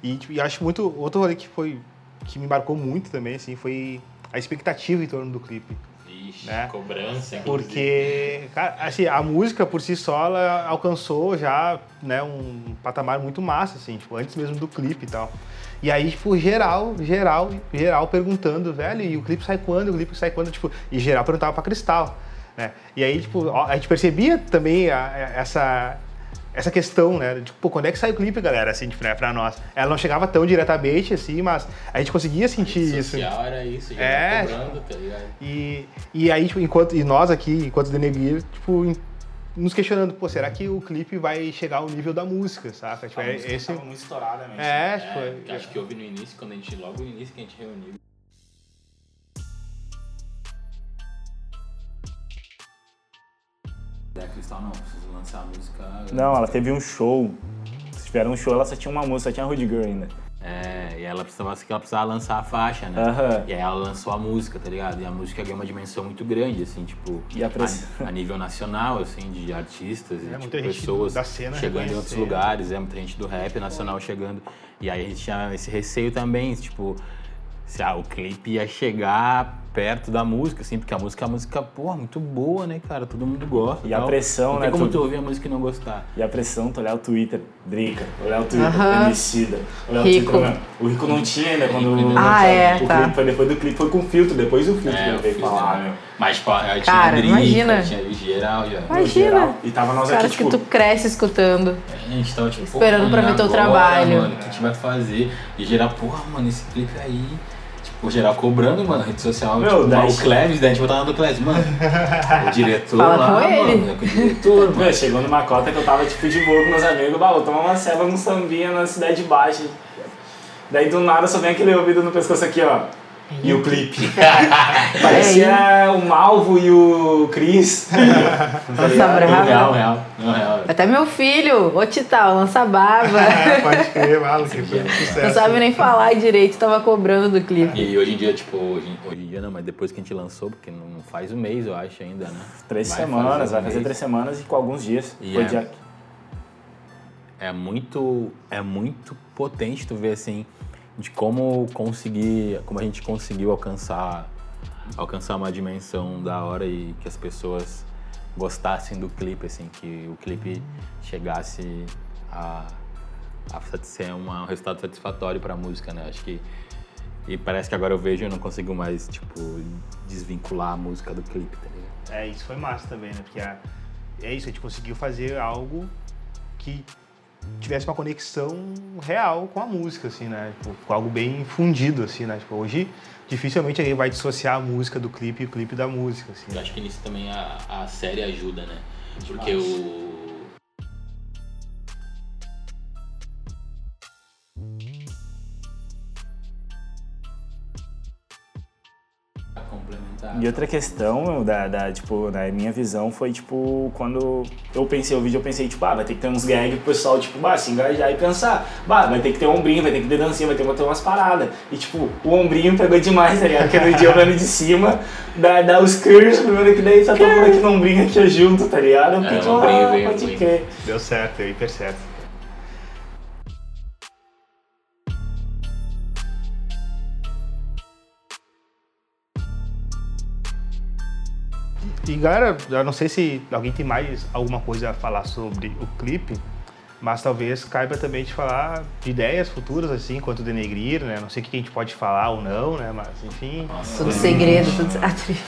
[SPEAKER 2] E, tipo, e acho muito. Outro rolê que foi. que me marcou muito também, assim, foi a expectativa em torno do clipe.
[SPEAKER 3] Ixi,
[SPEAKER 2] Né?
[SPEAKER 3] cobrança. inclusive.
[SPEAKER 2] Porque, cara, assim, a música por si só, ela alcançou já, né, um patamar muito massa, assim, tipo, antes mesmo do clipe e tal. E aí, tipo, geral, geral, geral perguntando, velho, e o clipe sai quando? O clipe sai quando? Tipo, e geral perguntava pra Cristal, né? E aí, tipo, a gente percebia também a- a- essa, essa questão, né? Tipo, pô, quando é que sai o clipe, galera, assim, tipo, né, pra nós? Ela não chegava tão diretamente, assim, mas a gente conseguia sentir isso.
[SPEAKER 3] Social era isso,
[SPEAKER 2] É,
[SPEAKER 3] cobrando, tá ligado?
[SPEAKER 2] E, e aí, tipo, enquanto, e nós aqui, enquanto Denegrir, tipo, em- nos questionando, pô, será que o clipe vai chegar ao nível da música, saca? Tipo, é, esse...
[SPEAKER 5] muito estourada mesmo.
[SPEAKER 2] É,
[SPEAKER 3] É,
[SPEAKER 2] tipo,
[SPEAKER 3] porque acho que houve no início, quando a gente, logo no início que a gente reuniu. Da Cristal não, preciso lançar a música.
[SPEAKER 5] Não, ela teve um show. Se tiveram um show, ela só tinha uma música, só tinha Rudy Girl ainda.
[SPEAKER 3] É, e ela precisava, ela precisava lançar a faixa, né?
[SPEAKER 5] Aham.
[SPEAKER 3] E aí ela lançou a música, tá ligado? E a música ganhou uma dimensão muito grande, assim, tipo,
[SPEAKER 5] E a press-
[SPEAKER 3] a, a nível nacional, assim, de artistas e
[SPEAKER 2] É,
[SPEAKER 3] tipo,
[SPEAKER 2] muita gente
[SPEAKER 3] pessoas
[SPEAKER 2] da cena
[SPEAKER 3] chegando em outros lugares, é, muita gente do rap nacional chegando. E aí a gente tinha esse receio também, tipo, se ah, o clipe ia chegar perto da música, assim, porque a música é uma música, porra, muito boa, né, cara? Todo mundo gosta.
[SPEAKER 5] E a
[SPEAKER 3] tal.
[SPEAKER 5] pressão,
[SPEAKER 3] Não
[SPEAKER 5] né,
[SPEAKER 3] tem como
[SPEAKER 5] tu-
[SPEAKER 3] tu ouvir a música e não gostar.
[SPEAKER 5] E a pressão, tu olhar o Twitter, Drica, olhar o Twitter,
[SPEAKER 4] Aham.
[SPEAKER 5] Emicida, olhar
[SPEAKER 4] Rico.
[SPEAKER 5] o Twitter? O Rico não tinha ainda quando...
[SPEAKER 3] Rico
[SPEAKER 4] não Ah, é,
[SPEAKER 5] o
[SPEAKER 4] tá.
[SPEAKER 5] clipe foi depois do clipe, foi com filtro, depois o filtro que
[SPEAKER 3] É,
[SPEAKER 5] ele
[SPEAKER 3] eu
[SPEAKER 5] veio falar, meu.
[SPEAKER 3] Mas, tipo, eu tinha
[SPEAKER 4] Cara,
[SPEAKER 3] Drica,
[SPEAKER 4] imagina.
[SPEAKER 3] tinha geral já.
[SPEAKER 4] Imagina.
[SPEAKER 5] geral. E tava nós aqui,
[SPEAKER 4] Caras
[SPEAKER 5] tipo...
[SPEAKER 4] que tu cresce escutando.
[SPEAKER 3] A gente tava tipo,
[SPEAKER 4] Esperando pra ver teu trabalho.
[SPEAKER 3] Mano, o que a gente vai fazer? E geral, porra, mano, esse clipe aí. Tipo, geral cobrando, mano, rede social.
[SPEAKER 5] Meu,
[SPEAKER 3] tipo, o Cleves, daí a gente botava no Cleves, mano. o diretor
[SPEAKER 4] Fala
[SPEAKER 3] lá,
[SPEAKER 4] com
[SPEAKER 3] mano,
[SPEAKER 4] ele.
[SPEAKER 3] é com o diretor, mano.
[SPEAKER 5] Meu, chegou numa cota que eu tava tipo de boa com meus amigos, bah, vou tomar uma ceva num sambinha na cidade baixa. Daí do nada só vem aquele ouvido no pescoço aqui, ó. E o clipe. Parecia o Malvo e o Chris.
[SPEAKER 4] Nossa,
[SPEAKER 3] Não,
[SPEAKER 4] brava.
[SPEAKER 3] real, real. Real.
[SPEAKER 4] Até meu filho, ô Tital, lança baba.
[SPEAKER 2] É, pode crer, maluco, que foi um
[SPEAKER 4] Não sabe nem falar direito, tava cobrando do clipe.
[SPEAKER 3] E hoje em dia, tipo, hoje, hoje em dia não, mas depois que a gente lançou, porque não faz um mês, eu acho, ainda, né?
[SPEAKER 5] Três
[SPEAKER 3] Vai
[SPEAKER 5] semanas,
[SPEAKER 3] fazer
[SPEAKER 5] vai
[SPEAKER 3] um
[SPEAKER 5] fazer
[SPEAKER 3] mês.
[SPEAKER 5] três semanas e com alguns dias.
[SPEAKER 3] E
[SPEAKER 5] Foi
[SPEAKER 3] é-
[SPEAKER 5] dia-
[SPEAKER 3] é muito é muito potente tu ver assim de como conseguir como a gente conseguiu alcançar alcançar uma dimensão da hora e que as pessoas gostassem do clipe assim que o clipe chegasse a, a ser uma- um resultado satisfatório para a música né acho que e parece que agora eu vejo e não consigo mais tipo desvincular a música do clipe tá ligado?
[SPEAKER 2] É, isso foi massa também, né? Porque a- é isso, a gente conseguiu fazer algo que tivesse uma conexão real com a música, assim, né? Tipo, com algo bem fundido, assim, né? Tipo, hoje, dificilmente alguém vai dissociar a música do clipe e o clipe da música, assim.
[SPEAKER 3] Eu acho que nisso também a, a série ajuda, né? Porque o.
[SPEAKER 5] E outra questão, da, da, tipo, na minha visão foi, tipo, quando eu pensei o vídeo, eu pensei, tipo, ah, vai ter que ter uns gags pro pessoal, tipo, bah, se engajar e pensar. Bah, vai ter que ter ombrinho, vai ter que ter dancinha, vai ter que ter umas paradas. E, tipo, o ombrinho pegou demais, tá ligado? Porque no dia eu vendo de cima, dá, dá os curves, primeiro que daí tá todo mundo aqui no ombrinho aqui junto, tá ligado? Eu fiquei,
[SPEAKER 3] É,
[SPEAKER 5] tipo, ah, pode crer.
[SPEAKER 2] Deu certo, deu hiper certo. E galera, eu não sei se alguém tem mais alguma coisa a falar sobre o clipe, mas talvez caiba também de falar de ideias futuras, assim, quanto denegrir, né? Não sei o que a gente pode falar ou não, né? Mas, enfim...
[SPEAKER 4] Tudo segredo, tudo...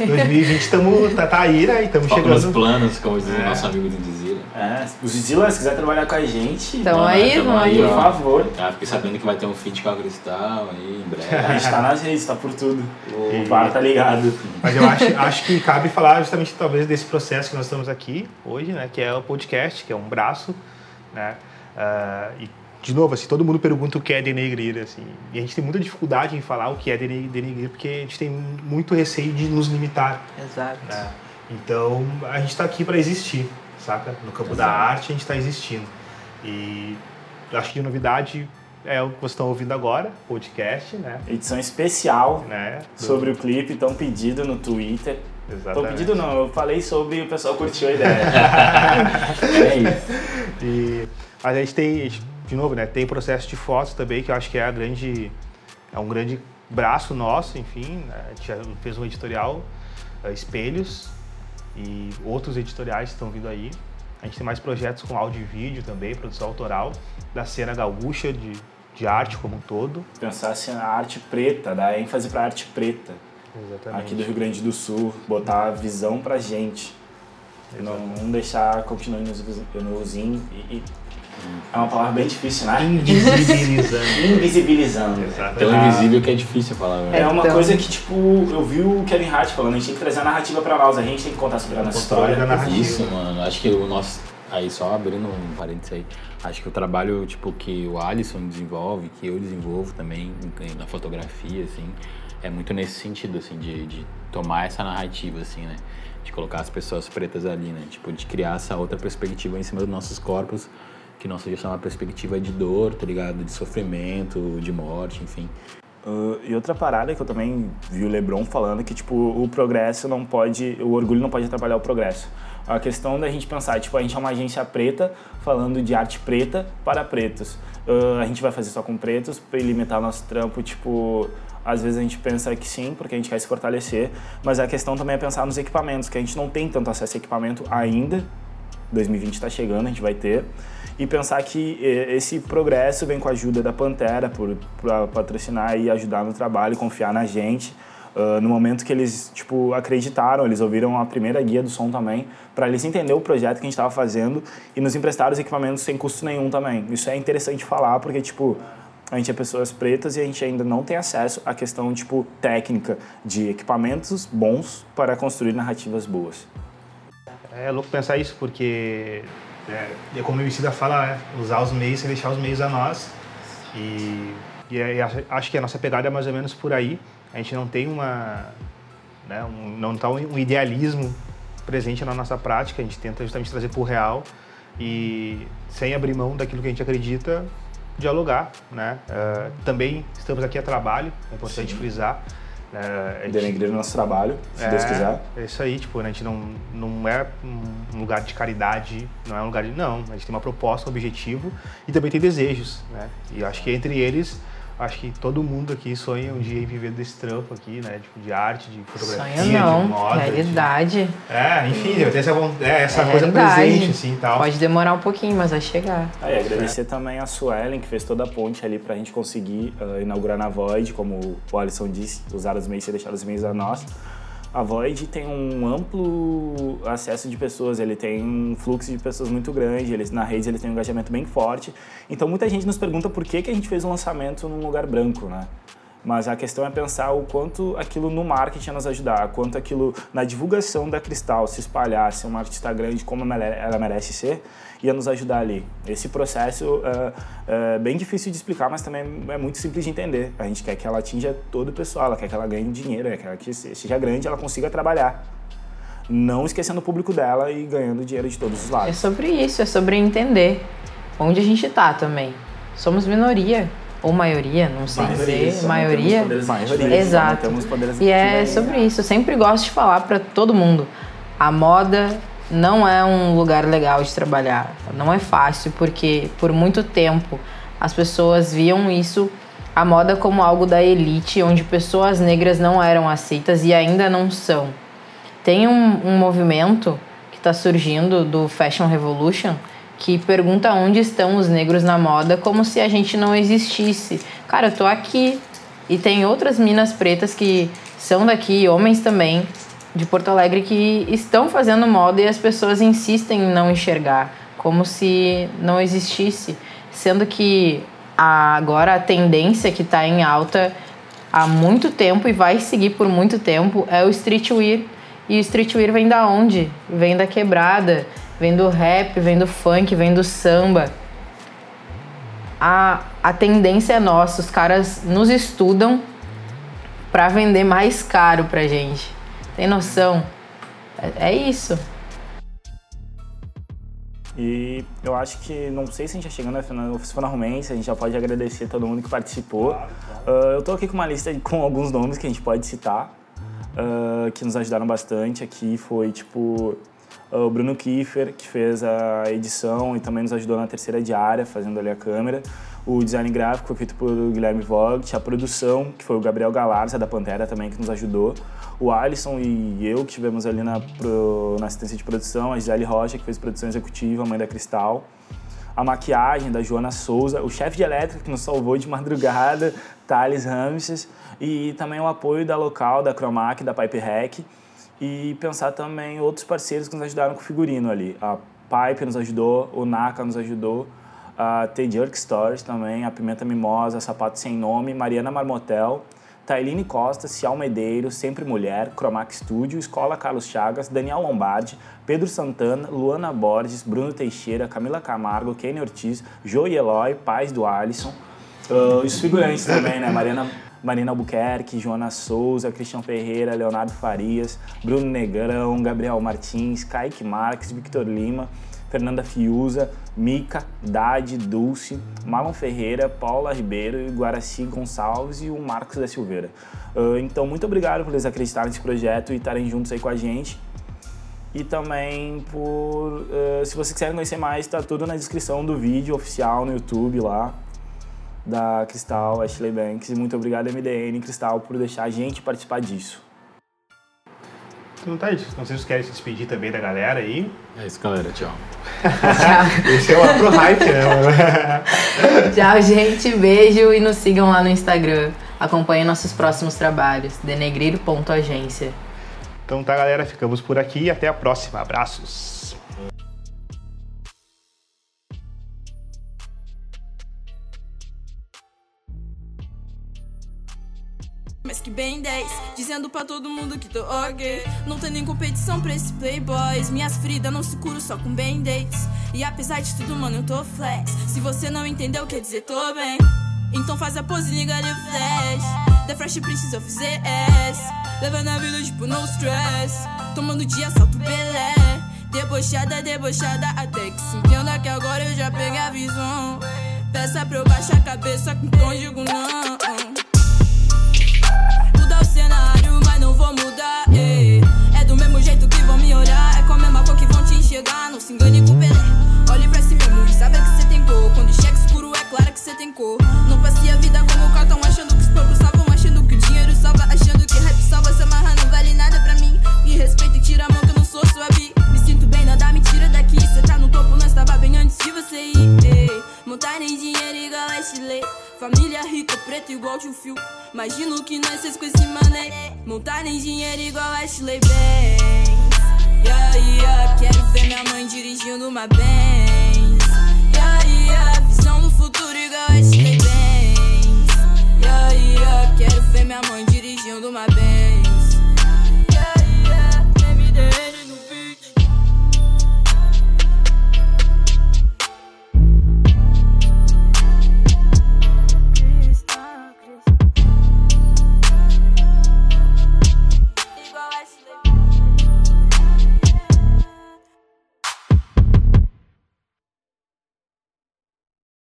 [SPEAKER 2] 2020 tamo, tá, tá aí, né? E estamos chegando...
[SPEAKER 3] nos planos, como diz o
[SPEAKER 2] É.
[SPEAKER 3] nosso amigo do Dizira.
[SPEAKER 5] É, os Zila, se quiser trabalhar com a gente,
[SPEAKER 4] Então
[SPEAKER 3] Mano,
[SPEAKER 4] aí, vamos aí.
[SPEAKER 5] por favor.
[SPEAKER 3] Ah, fiquei sabendo que vai ter um feat com a Cristal aí em breve.
[SPEAKER 5] A gente tá nas redes, tá por tudo. O
[SPEAKER 2] E-
[SPEAKER 5] VAR tá ligado.
[SPEAKER 2] Mas eu acho, acho que cabe falar justamente talvez desse processo que nós estamos aqui hoje, né? Que é o podcast, que é um braço, né? Ah, e de novo, assim, todo mundo pergunta o que é denegrir, assim. E a gente tem muita dificuldade em falar o que é dene- denegrir, porque a gente tem muito receio de nos limitar,
[SPEAKER 4] Exato.
[SPEAKER 2] né? Então, a gente está aqui para existir, saca? No campo da arte, a gente está existindo. E acho que a novidade é o que vocês estão ouvindo agora, podcast, né?
[SPEAKER 5] Edição especial
[SPEAKER 2] né? Do-
[SPEAKER 5] sobre o clipe, tão pedido no Twitter.
[SPEAKER 2] Exatamente.
[SPEAKER 5] pedido não, eu falei sobre e o pessoal curtiu a ideia.
[SPEAKER 3] É isso.
[SPEAKER 2] E a gente tem, de novo, né, tem processo de fotos também, que eu acho que é a grande, é um grande braço nosso, enfim, né, a gente já fez um editorial, eh, Espelhos, e outros editoriais estão vindo aí. A gente tem mais projetos com áudio e vídeo também, produção autoral, da cena gaúcha, de, de arte como um todo.
[SPEAKER 5] Pensasse na arte preta, dar ênfase pra arte preta.
[SPEAKER 2] Exatamente.
[SPEAKER 5] Aqui do Rio Grande do Sul, botar a visão pra gente. Não, não deixar continuar in, e, e- É uma palavra bem difícil, né?
[SPEAKER 2] Invisibilizando.
[SPEAKER 5] Invisibilizando.
[SPEAKER 2] Exatamente.
[SPEAKER 3] Tão invisível que é difícil falar. né?
[SPEAKER 5] É uma
[SPEAKER 4] Então-
[SPEAKER 5] coisa que, tipo, eu vi o Kevin Hart falando, a gente tem que trazer a narrativa pra nós, a gente tem que contar sobre a nossa história.
[SPEAKER 2] da narrativa.
[SPEAKER 3] Isso, mano. Acho que o nosso. Aí, só abrindo um parênteses aí. Acho que o trabalho, tipo, que o Alisson desenvolve, que eu desenvolvo também na fotografia, assim, é muito nesse sentido, assim, de, de tomar essa narrativa, assim, né? De colocar as pessoas pretas ali, né? Tipo, de criar essa outra perspectiva em cima dos nossos corpos, que não seja só uma perspectiva de dor, tá ligado? De sofrimento, de morte, enfim.
[SPEAKER 5] Uh, e outra parada que eu também vi o LeBron falando que tipo o progresso não pode, o orgulho não pode atrapalhar o progresso. A questão da gente pensar, tipo, a gente é uma agência preta falando de arte preta para pretos. Uh, a gente vai fazer só com pretos para limitar nosso trampo, tipo, às vezes a gente pensa que sim, porque a gente quer se fortalecer, mas a questão também é pensar nos equipamentos, que a gente não tem tanto acesso a equipamento ainda. 2020 está chegando, a gente vai ter. E pensar que esse progresso vem com a ajuda da Pantera por, pra patrocinar e ajudar no trabalho, confiar na gente. Ah, no momento que eles tipo acreditaram, eles ouviram a primeira guia do som também, para eles entender o projeto que a gente estava fazendo e nos emprestaram os equipamentos sem custo nenhum também. Isso é interessante falar porque tipo a gente é pessoas pretas e a gente ainda não tem acesso à questão tipo técnica de equipamentos bons para construir narrativas boas.
[SPEAKER 2] É louco pensar isso, porque é, é como o Emicida fala, né? usar os meios sem deixar os meios a nós. E, e é- acho que a nossa pegada é mais ou menos por aí. A gente não tem uma. Né, um, não está um idealismo presente na nossa prática, a gente tenta justamente trazer para o real e sem abrir mão daquilo que a gente acredita, dialogar. Né? É, também estamos aqui a trabalho, é importante frisar. né, a gente-
[SPEAKER 5] Denegrir nosso trabalho, se Deus quiser.
[SPEAKER 2] é isso aí, tipo, né, a gente não, não é um lugar de caridade, não é um lugar de. Não, a gente tem uma proposta, um objetivo e também tem desejos, né? E eu acho que entre eles, acho que todo mundo aqui sonha um dia em viver desse trampo aqui, né? Tipo, de arte, de fotografia,
[SPEAKER 4] Sonho não,
[SPEAKER 2] de moda. de-
[SPEAKER 4] realidade.
[SPEAKER 2] É, enfim, eu tenho essa, von- é, essa
[SPEAKER 4] É
[SPEAKER 2] coisa
[SPEAKER 4] realidade.
[SPEAKER 2] presente, assim e tal.
[SPEAKER 4] Pode demorar um pouquinho, mas vai chegar.
[SPEAKER 5] Ah, e agradecer também a Suelen, que fez toda a ponte ali pra gente conseguir ah, inaugurar na Void, como o Alisson disse, usar os meios e deixar os meios a nós. A Void tem um amplo acesso de pessoas, ele tem um fluxo de pessoas muito grande, eles, na rede eles têm um engajamento bem forte. Então muita gente nos pergunta por que, que a gente fez um lançamento num lugar branco, né? Mas a questão é pensar o quanto aquilo no marketing nos ajudar, quanto aquilo na divulgação da Cristal se espalhar, ser uma artista grande como ela merece ser, ia nos ajudar ali. Esse processo é, é bem difícil de explicar, mas também é muito simples de entender. A gente quer que ela atinja todo o pessoal, ela quer que ela ganhe dinheiro, ela quer que seja grande ela consiga trabalhar. Não esquecendo o público dela e ganhando dinheiro de todos os
[SPEAKER 4] É
[SPEAKER 5] lados.
[SPEAKER 4] sobre isso, é sobre entender onde a gente tá também. Somos minoria, ou maioria, não sei dizer, maioria.
[SPEAKER 5] Maioria,
[SPEAKER 4] Exato.
[SPEAKER 5] temos
[SPEAKER 4] E é sobre isso. Eu sempre gosto de falar pra todo mundo. A moda não é um lugar legal de trabalhar. Não é fácil, porque por muito tempo as pessoas viam isso, a moda, como algo da elite, onde pessoas negras não eram aceitas e ainda não são. Tem um, um movimento que está surgindo do Fashion Revolution que pergunta onde estão os negros na moda como se a gente não existisse. Cara, eu tô aqui e tem outras minas pretas que são daqui, homens também, de Porto Alegre que estão fazendo moda e as pessoas insistem em não enxergar, como se não existisse, sendo que a, agora a tendência que está em alta há muito tempo e vai seguir por muito tempo é o streetwear. E o streetwear vem da onde? Vem da quebrada, vem do rap, vem do funk, vem do samba. A, a tendência é nossa, os caras nos estudam para vender mais caro pra gente. Tem noção? É, é isso.
[SPEAKER 5] E eu acho que, não sei se a gente já chegando finalmente, a gente já pode agradecer todo mundo que participou. Uh, eu tô aqui com uma lista com alguns nomes que a gente pode citar, uh, que nos ajudaram bastante. Aqui foi, tipo, uh, o Bruno Kiefer, que fez a edição e também nos ajudou na terceira diária, fazendo ali a câmera. O design gráfico foi feito por Guilherme Vogt, a produção, que foi o Gabriel Galarza, da Pantera também, que nos ajudou. O Alisson e eu, que estivemos ali na, pro, na assistência de produção. A Gisele Rocha, que fez produção executiva, mãe da Cristal. A maquiagem da Joana Souza. O chefe de elétrica, que nos salvou de madrugada, Thales Ramses. E também o apoio da local, da Cromac, da Pipe Hack. E pensar também outros parceiros que nos ajudaram com o figurino ali. A Pipe nos ajudou, o Naka nos ajudou a The Jerk Stories também, a Pimenta Mimosa, Sapato Sem Nome, Mariana Marmotel, Tailine Costa, Cial Medeiros, Sempre Mulher, Cromax Studio, Escola Carlos Chagas, Daniel Lombardi, Pedro Santana, Luana Borges, Bruno Teixeira, Camila Camargo, Kenny Ortiz, Joey Eloy, pais do Alisson. Uh, os figurantes também, né? Mariana, Marina Albuquerque, Joana Souza, Cristian Ferreira, Leonardo Farias, Bruno Negrão, Gabriel Martins, Kaique Marques, Victor Lima, Fernanda Fiuza, Mica, Dade, Dulce, Marlon Ferreira, Paula Ribeiro, Guaraci Gonçalves e o Marcos da Silveira. Uh, então, muito obrigado por eles acreditarem nesse projeto e estarem juntos aí com a gente. E também por, uh, se vocês quiserem conhecer mais, está tudo na descrição do vídeo oficial no YouTube lá da Cristal Ashley Banks. E muito obrigado, MDN Cristal, por deixar a gente participar disso.
[SPEAKER 2] Então tá, não sei se vocês querem se despedir também da galera aí.
[SPEAKER 3] É isso, galera. Tchau.
[SPEAKER 2] Esse é o Afro Hype, né?
[SPEAKER 4] Tchau, gente. Beijo e nos sigam lá no Instagram. Acompanhem nossos próximos trabalhos. denegrir.agência.
[SPEAKER 2] Então tá, galera. Ficamos por aqui e até a próxima. Abraços.
[SPEAKER 1] Que bem 10, dizendo pra todo mundo que tô ok. Não tem nem competição pra esses playboys. Minhas fridas não se curam só com band-aids. E apesar de tudo, mano, eu tô flex. Se você não entendeu, quer dizer tô bem. Então faz a pose e liga ali o flash. The Fresh Prince of ZS. Levando a vida tipo no stress. Tomando dia, salto belé. Debochada, debochada, até que se entenda que agora eu já peguei a visão. Peça pra eu baixar a cabeça com digo não. Enxergar. Não se engane com o Pelé. Olhe pra si mesmo e sabe que cê tem cor. Quando chega escuro, é claro que cê tem cor. Não passe a vida como cartão, achando que os pobres salvam, achando que o dinheiro salva, achando que rap salva. Essa marra não vale nada pra mim. Me respeita e tira a mão que eu não sou sua bi. Me sinto bem, nada me tira daqui. Cê tá no topo, nós tava bem antes de você ir. eh. Montar nem dinheiro igual a Chile. Família rica, preto igual tio Fio. Imagino que nós seis com esse mané. Montar nem dinheiro igual a Ashley Banks. Yeah, yeah, quero ver minha mãe dirigindo uma Benz. Yeah, yeah, visão do futuro igual a Stay Benz. Yeah, yeah, quero ver minha mãe dirigindo uma Benz. Yeah, yeah, MDM.